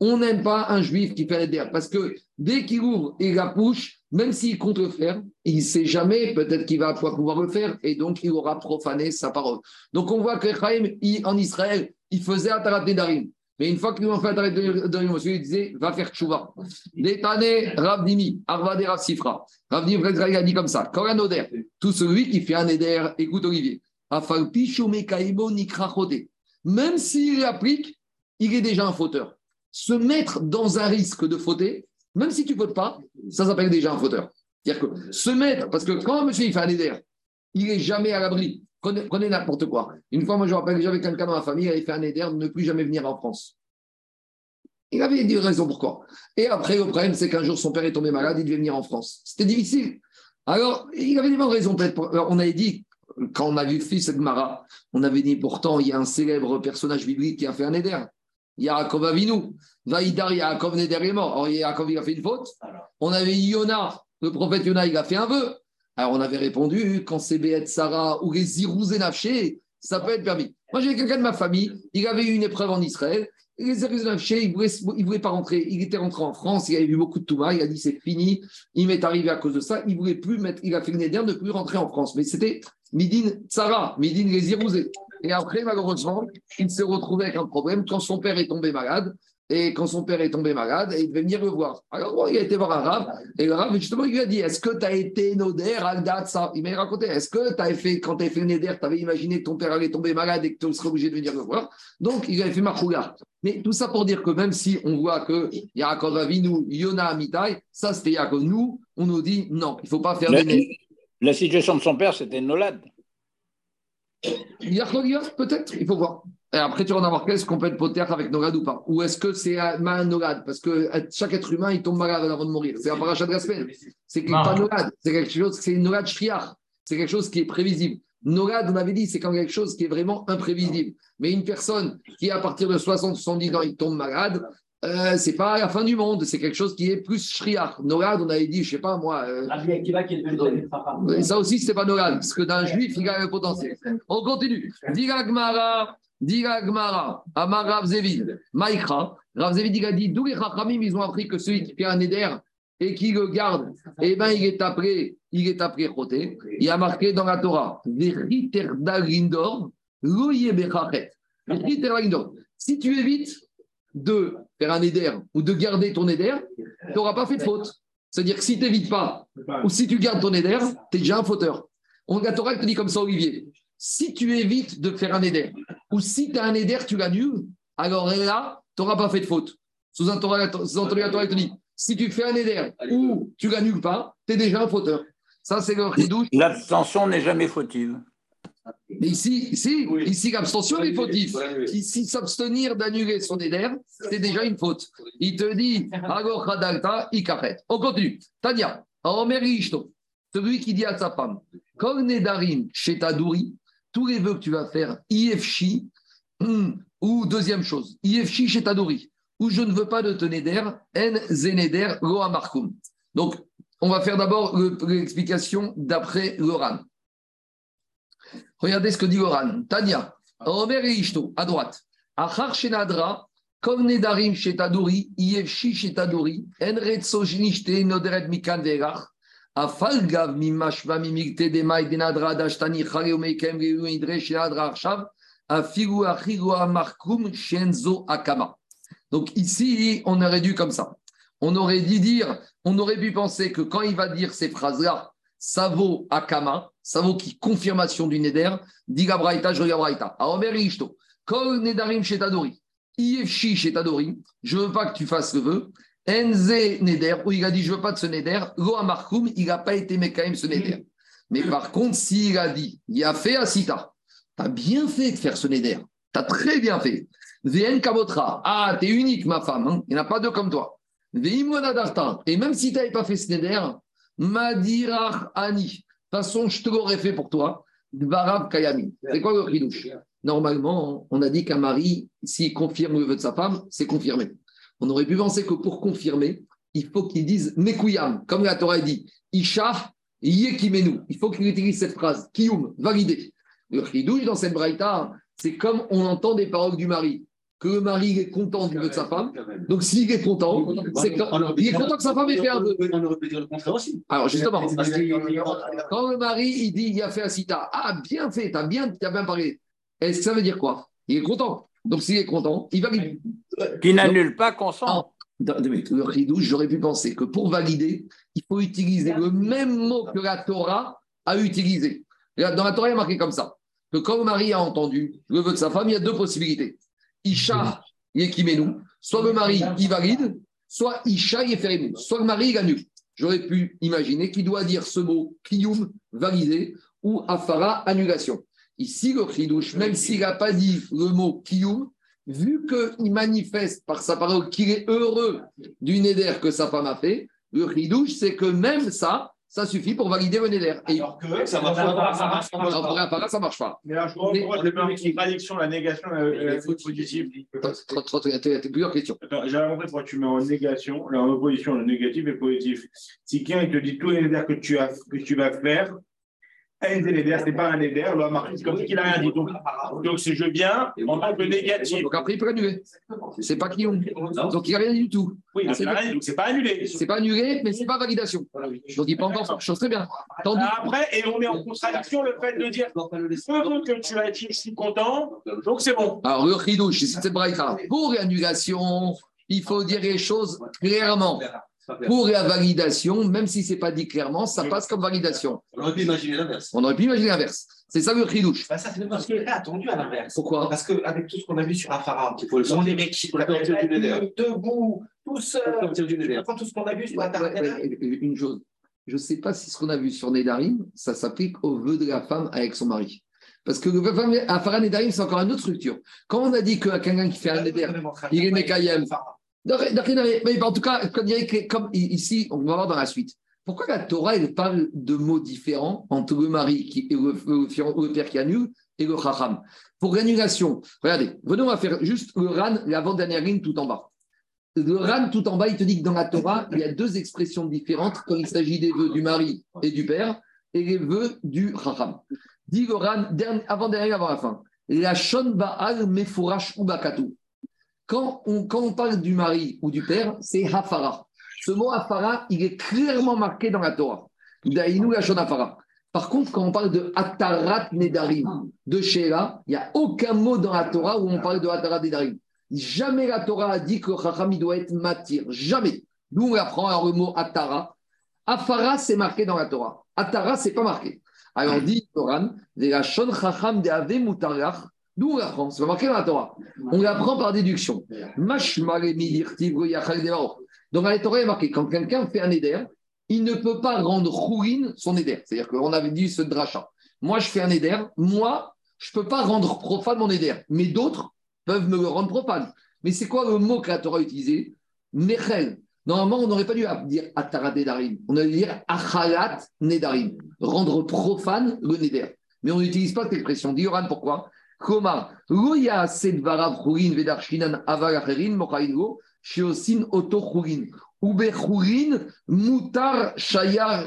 On n'aime pas un juif qui fait un éder, parce que dès qu'il ouvre et la bouche, même s'il compte le faire, il ne sait jamais, peut-être qu'il va pouvoir le faire, et donc il aura profané sa parole. Donc on voit que Chaim, en Israël, il faisait Atarat Nedarim. Mais une fois qu'il a fait Atarat Nedarim, monsieur, il disait, va faire tchouva. L'étané, Rav Dimi, Arvade Rav Sifra. Rav Dimi, il a dit comme ça, Koran Oder, tout celui qui fait un éder, écoute Olivier. Même s'il applique, il est déjà un fauteur. Se mettre dans un risque de fauter, même si tu ne fautes pas, ça s'appelle déjà un fauteur. C'est-à-dire que se mettre, parce que quand un monsieur il fait un éder, il n'est jamais à l'abri. Prenez, prenez n'importe quoi. Une fois, moi, je me rappelle que j'avais quelqu'un dans ma famille, il avait fait un éder de ne plus jamais venir en France. Il avait dit raison pourquoi. Et après, le problème, c'est qu'un jour, son père est tombé malade, il devait venir en France. C'était difficile. Alors, il avait des bonnes raisons. peut-être. On avait dit, quand on a vu fils Gmara, on avait dit pourtant, il y a un célèbre personnage biblique qui a fait un éder. Yaakov Avinu. Vaïdar Yaakov Neder est mort. Or, Yaakov, il a fait une faute. On avait Yona, le prophète Yona, il a fait un vœu. Alors, on avait répondu, quand c'est Béet Sarah ou les Nafché, ça peut être permis. Moi, j'ai quelqu'un de ma famille, il avait eu une épreuve en Israël. Les Zirouzé Nafché, il ne voulait, pas rentrer. Il était rentré en France, il avait vu beaucoup de Touma, il a dit c'est fini. Il m'est arrivé à cause de ça. Il voulait plus mettre, il a fait une de ne plus rentrer en France. Mais c'était Midin Sarah, Midin les Zirouzé. Et après, malheureusement, il s'est retrouvé avec un problème quand son père est tombé malade. Et quand son père est tombé malade, il devait venir le voir. Alors, bon, il a été voir un rab, et le rab, justement, il lui a dit Est-ce que tu as été Noder al ça? Il m'a raconté Est-ce que tu as fait, quand tu as fait Noder, tu avais imaginé que ton père allait tomber malade et que tu serais obligé de venir le voir? Donc, il avait fait Marchouga. Mais tout ça pour dire que même si on voit que Yaakov Avinu, Yona Amitai, ça c'était Yaakov. Nous, on nous dit Non, il ne faut pas faire La, des la situation de son père, c'était une nolade. Yaakov, peut-être, il faut voir. Et après, tu vas en avoir qu'est-ce qu'on peut être poter avec Nogad ou pas? Ou est-ce que c'est un Nogad Parce que chaque être humain, il tombe malade avant de mourir. C'est un parachat de la semaine. C'est pas Nogad. C'est quelque chose, c'est une Nogad shriach. C'est quelque chose qui est prévisible. Nogad, on avait dit, c'est quand quelque chose qui est vraiment imprévisible. Mais une personne qui, à partir de 60, 70 ans, il tombe malade, euh, c'est pas la fin du monde. C'est quelque chose qui est plus shriach. Nogad, on avait dit, je sais pas moi. Euh, et ça aussi, c'était pas Nogad. Parce que d'un juif, il a le potentiel. On continue. Diga Gmara. Diga Gmara, Amar Rav Zevid, Maïkra. Rav Zevid, il a dit d'où les Chachamim, ils ont appris que celui qui fait un éder et qui le garde, eh ben, il est après, il est après Choté. Il y a marqué dans la Torah, Veriter Dalindor, Loye Bechachet. Veriter Dalindor. Si tu évites de faire un éder ou de garder ton éder, tu n'auras pas fait de faute. C'est-à-dire que si tu n'évites pas ou si tu gardes ton éder, tu es déjà un fauteur. On la Torah te dit comme ça, Olivier. Si tu évites de faire un éder, ou si tu as un éder, tu l'annules, alors là, tu n'auras pas fait de faute. Sous-entendu, la Torah te dit, si tu fais un éder ou tu l'annules pas, tu es déjà un fauteur. Ça, c'est le. L'abstention n'est jamais fautive. Mais ici, ici, ici l'abstention est fautive. Ici, s'abstenir d'annuler son éder, c'est déjà une faute. Il te dit, alors Khadalta, Ikaret. On continue. Tania, Omer Ishto, celui qui dit à sa femme, Kol Nedarim chez Tadouri, tous les vœux que tu vas faire, IFCHI, ou deuxième chose, IFCHI chez Tadouri, ou je ne veux pas de te Neder, N Zeneder, Loa Markoum. Donc, on va faire d'abord l'explication d'après Loran. Regardez ce que dit Loran. Tania, Omer et Ishto, à droite. Achar Shenadra, comme Nedarim chez Tadouri, IFCHI chez Tadouri, En Retso Jinishte, Noderet Mikan Verach, Donc ici, on aurait dû comme ça. On aurait dû dire, on aurait pu penser que quand il va dire ces phrases-là, ça vaut akama, ça vaut qui? Confirmation du neder, diga braïta, je regarde braïta. Aomer ishto, kol nedarim shetadori, ifshi shetadori, je veux pas que tu fasses le vœu, Enze Neder, où il a dit je veux pas de ce Neder, Lo Amarkoum, il n'a pas été Mekaim ce Neder. Mais par contre, s'il a dit, il a fait Asita, tu as bien fait de faire ce Neder, tu as très bien fait. Vn Kabotra, ah, tu es unique ma femme, hein. il n'y en a pas deux comme toi. Veimonadarta, et même si tu n'avais pas fait ce Neder, Madirach Ani, de toute façon, je te l'aurais fait pour toi. Dvarab Kayami. C'est quoi le ridouche Normalement, on a dit qu'un mari, s'il confirme le vœu de sa femme, c'est confirmé. On aurait pu penser que pour confirmer, il faut qu'il dise Mekuyam, comme la Torah dit, Isha Yekimenu. Il faut qu'il utilise cette phrase. Kiyum, validé. Le chidouche dans cette braïta, c'est comme on entend des paroles du mari. Que le mari est content du vœu de sa femme. Donc s'il est content, c'est il est content que sa femme ait fait un vœu. On aurait pu dire le contraire aussi. Alors justement, quand le mari il dit il a fait un cita, ah bien fait, t'as bien, t'as bien parlé. Est-ce que ça veut dire quoi? Il est content. Donc s'il est content, il valide. Qui n'annule pas consent. Ah, dans- mais le ridouche, j'aurais pu penser que pour valider, il faut utiliser le même mot que la Torah a utilisé. Dans la Torah, il y a marqué comme ça que quand le mari a entendu le vœu de sa femme, il y a deux possibilités. Isha yekimenu, soit le mari il valide, soit Isha yeferenu, soit le mari il annule. J'aurais pu imaginer qu'il doit dire ce mot kiyum, validé, ou afara, annulation. Ici, le chidouche, même s'il n'a pas dit le mot kiyum, vu qu'il manifeste par sa parole qu'il est heureux du néder que sa femme a fait, le chidouche, c'est que même ça, ça suffit pour valider le néder. Alors que Ça marche pas. Ça marche pas. en vrai, apparat, ça ne marche pas. Mais là, je comprends en contradiction la négation et la positive. T'as- t'as plusieurs questions. Attends, j'ai compris pourquoi tu mets en négation, en opposition, le négatif et le positif. Si quelqu'un te dit tous les néders que tu, as, que tu vas faire, néders, c'est pas un néder, loi marquée, c'est comme si il n'a rien dit. Donc, donc si je viens en tant que négatif, Donc après, il peut annuler. C'est pas kiyum. Donc il n'a rien dit du tout. oui, dit, donc c'est pas annulé. C'est pas annulé, mais c'est pas validation. Donc il peut encore chose très bien. Tandis Après, et on met en contradiction le fait de dire peu que tu as dit, je suis content, donc c'est bon. Alors, le chidouche, c'est cette braïta. Pour l'annulation, il faut dire les choses clairement. Pour la validation, même si ce n'est pas dit clairement, ça passe comme validation. On aurait pu imaginer l'inverse. On aurait pu imaginer l'inverse. C'est ça le chidouche. Bah, ça, c'est parce qu'il est attendu à l'inverse. Pourquoi? Parce qu'avec tout ce qu'on a vu sur Afara, Il faut le on est néder. debout, tout Pour seul. tout ce qu'on a vu sur Ouais, Internet. ouais, ouais, Une chose, je ne sais pas si ce qu'on a vu sur Nedarim, ça s'applique au vœu de la femme avec son mari. Parce que le vœu à Farah Nedarim, c'est encore une autre structure. Quand on a dit qu'à quelqu'un qui fait un Neder, il est Mekayem. Mais, en tout cas, comme, ici, on va voir dans la suite. Pourquoi la Torah, elle parle de mots différents entre le mari est le, père qui annule et le chacham? Pour l'annulation, regardez, venons à faire juste le ran, l'avant-dernière ligne tout en bas. Le ran tout en bas, il te dit que dans la Torah, il y a deux expressions différentes quand il s'agit des vœux du mari et du père et les vœux du chacham. Dit le ran, avant-dernière, avant la fin. La shon ba'al mefourash ou bakatu. Quand on, quand on parle du mari ou du père, c'est hafara. Ce mot hafara, il est clairement marqué dans la Torah. Daïnou la shon hafara. Par contre, quand on parle de atarat nedarim, de Sheila, il n'y a aucun mot dans la Torah où on parle de atarat nedarim. Jamais la Torah a dit que chacham doit être matir. Jamais. Nous, on apprend alors le mot atara. Afara, c'est marqué dans la Torah. Atara, c'est pas marqué. Alors, dit Toran, chacham de ave. D'où on l'apprend C'est pas marqué dans la Torah. On l'apprend par déduction. Donc, dans la Torah, il est marqué quand quelqu'un fait un éder, il ne peut pas rendre chourine son éder. C'est-à-dire qu'on avait dit ce dracha. Moi, je fais un éder. Moi, je ne peux pas rendre profane mon éder. Mais d'autres peuvent me le rendre profane. Mais c'est quoi le mot que la Torah a utilisé? Nechel. Normalement, on n'aurait pas dû dire Atara Nedarim. On aurait dû dire Achalat Nedarim. Rendre profane le Neder. Mais on n'utilise pas cette expression. Dis Yoran, pourquoi? Comment Shayar.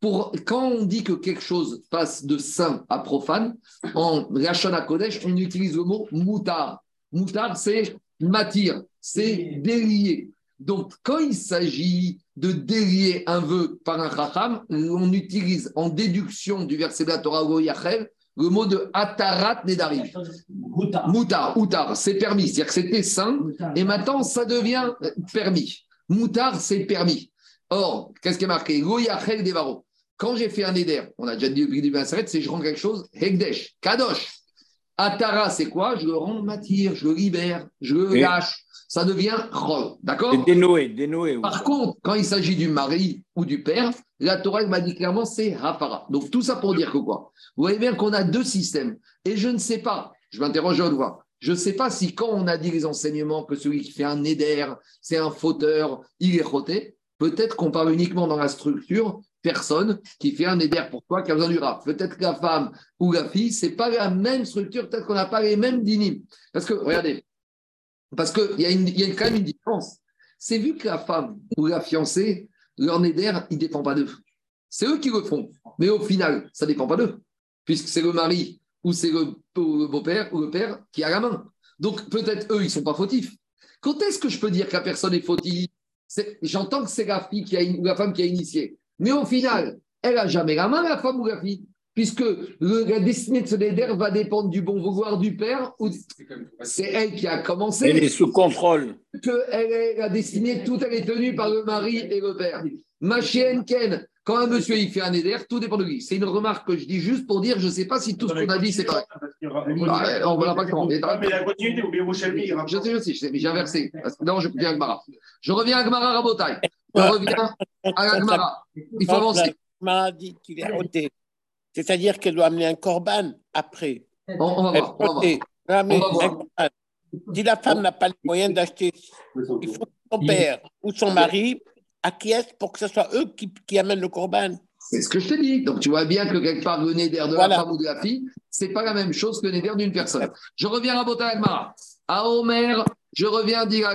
Pour, quand on dit que quelque chose passe de saint à profane, en Rachana Kodesh, on utilise le mot mutar. Mutar, c'est matir, c'est délier. Donc, quand il s'agit de délier un vœu par un chacham, on utilise en déduction du verset de la Torah le mot de atarat nedarim. Moutar, outar, c'est permis. C'est-à-dire que c'était saint et maintenant ça devient permis. Moutar, c'est permis. Or, qu'est-ce qui est marqué? Goyachel devaro. Quand j'ai fait un éder, on a déjà dit depuis le début c'est je rends quelque chose, Hegdesh, Kadosh. Atara, c'est quoi? Je le rends matière, je le libère, je le lâche. Ça devient Chol. D'accord dénoué. oui. par contre, quand il s'agit du mari ou du père, la Torah m'a dit clairement c'est Hafara. Donc tout ça pour dire que quoi? Vous voyez bien qu'on a deux systèmes. Et je ne sais pas, je m'interroge à voix, je ne sais pas si quand on a dit les enseignements que celui qui fait un éder, c'est un fauteur, il est roté, peut-être qu'on parle uniquement dans la structure personne qui fait un éder pour toi qui a besoin du rap. Peut-être que la femme ou la fille, c'est pas la même structure, peut-être qu'on n'a pas les mêmes dynimes. Parce que, regardez, parce qu'il y, a y a quand même une différence. C'est vu que la femme ou la fiancée, leur néder, il ne dépend pas d'eux. C'est eux qui le font. Mais au final, ça ne dépend pas d'eux, puisque c'est le mari ou c'est le, beau-père ou le père qui a la main. Donc peut-être eux, ils ne sont pas fautifs. Quand est-ce que je peux dire que la personne est fautive? J'entends que c'est la fille qui a, ou la femme qui a initié. Mais au final, elle n'a jamais la main, la femme ou la fille. Puisque le- la destinée de ce néder va dépendre du bon vouloir du père ou c'est elle qui a commencé Elle est sous contrôle. que elle est la destinée, tout elle est tenue par le mari et le père. Ma chienne Ken, quand un monsieur il fait un éder, tout dépend de lui. C'est une remarque que je dis juste pour dire, je ne sais pas si tout ce qu'on a dit c'est correct. Ah, on verra pas comment. Mais la continuité, ou bien Je sais, je sais, je sais, mais j'ai inversé. Non, je reviens à Gmara. Je reviens à Gmara Rabotai. Je reviens à Gmara. Il faut avancer. m'a dit qu'il est ôté. C'est-à-dire qu'elle doit amener un corban après. On, on va voir. On va un. Si la femme n'a pas les moyens d'acheter, il faut que son père ou son mari acquiesce pour que ce soit eux qui, qui amènent le corban. C'est ce que je te dis. Donc, tu vois bien que quelque part, le néder de Voilà. la femme ou de la fille, c'est pas la même chose que le néder d'une personne. Je reviens à Bota Agmara. À Omer, je reviens dire.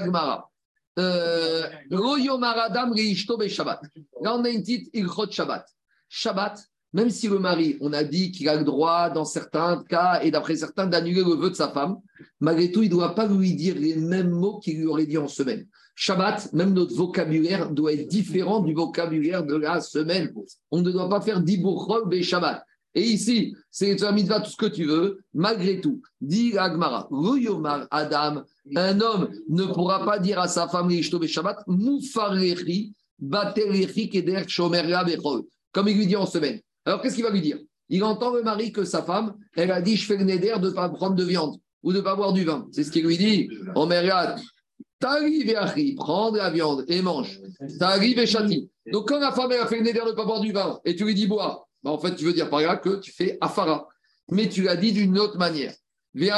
Euh, Reishto Be Shabbat. Là, on a une petite Ilchot Shabbat. Shabbat, même si le mari, on a dit qu'il a le droit, dans certains cas, et d'après certains, d'annuler le vœu de sa femme, malgré tout, il ne doit pas lui dire les mêmes mots qu'il lui aurait dit en semaine. Shabbat, même notre vocabulaire doit être différent du vocabulaire de la semaine. On ne doit pas faire Dibourchol et Shabbat. Et ici, c'est mitzvah, tout ce que tu veux, malgré tout. Dit Agmara, Adam, un homme ne pourra pas dire à sa femme Shabbat. Comme il lui dit en semaine. Alors, qu'est-ce qu'il va lui dire? Il entend le mari que sa femme, elle a dit Je fais le neder de ne pas prendre de viande ou de ne pas boire du vin. C'est ce qu'il lui dit. Mais regarde, t'arrives et prends de la viande et mange. T'arrives et châtie. Donc, quand la femme, elle a fait le neder de ne pas boire du vin et tu lui dis bois, bah, en fait, tu veux dire par là que tu fais afara. Mais tu l'as dit d'une autre manière. Et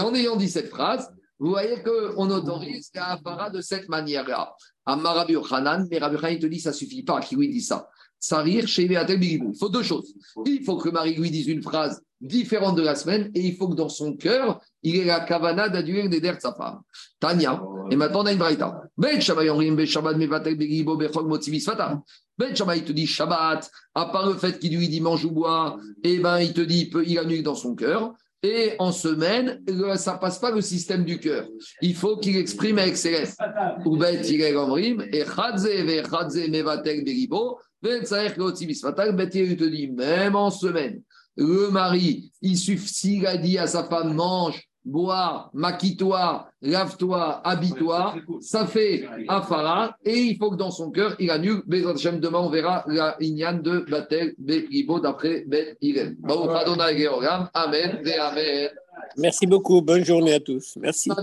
en ayant dit cette phrase, vous voyez qu'on autorise la de cette manière-là. Amar Rabbi Yochanan, mais Rabbi il te dit ça suffit pas. Qui lui dit ça Sarir chez. Il faut deux choses. Il faut que le mari lui dise une phrase différente de la semaine et il faut que dans son cœur, il ait la kavana d'adduire neder de sa femme. Tania. Et maintenant, on a une braïta. Ben Shabbat Yomrim, Ben Shabbat Mevatel Begibo, Bechog Motivis Fata. Ben Shabbat, il te dit Shabbat, à part le fait qu'il lui dit mange ou bois, eh ben, il te dit il, il annule dans son cœur. Et en semaine, le- ça passe pas le système du cœur. Il faut qu'il exprime avec ses lèvres. Ou Ben Tirel Omrim, et Chadze, Ve Chadze Mevatel Begibo, Ben Fata. Ben il te dit même en semaine, le mari, il suffit, s'il a dit à sa femme mange, bois, maquille-toi, lave-toi, habille-toi, ça fait Afara, et il faut que dans son cœur, il annule. Bezrat Hashem, demain, on verra la Inyan de Batel Bekibo d'après Ben Irem. Amen et Amen. Merci beaucoup. Bonne journée à tous. Merci.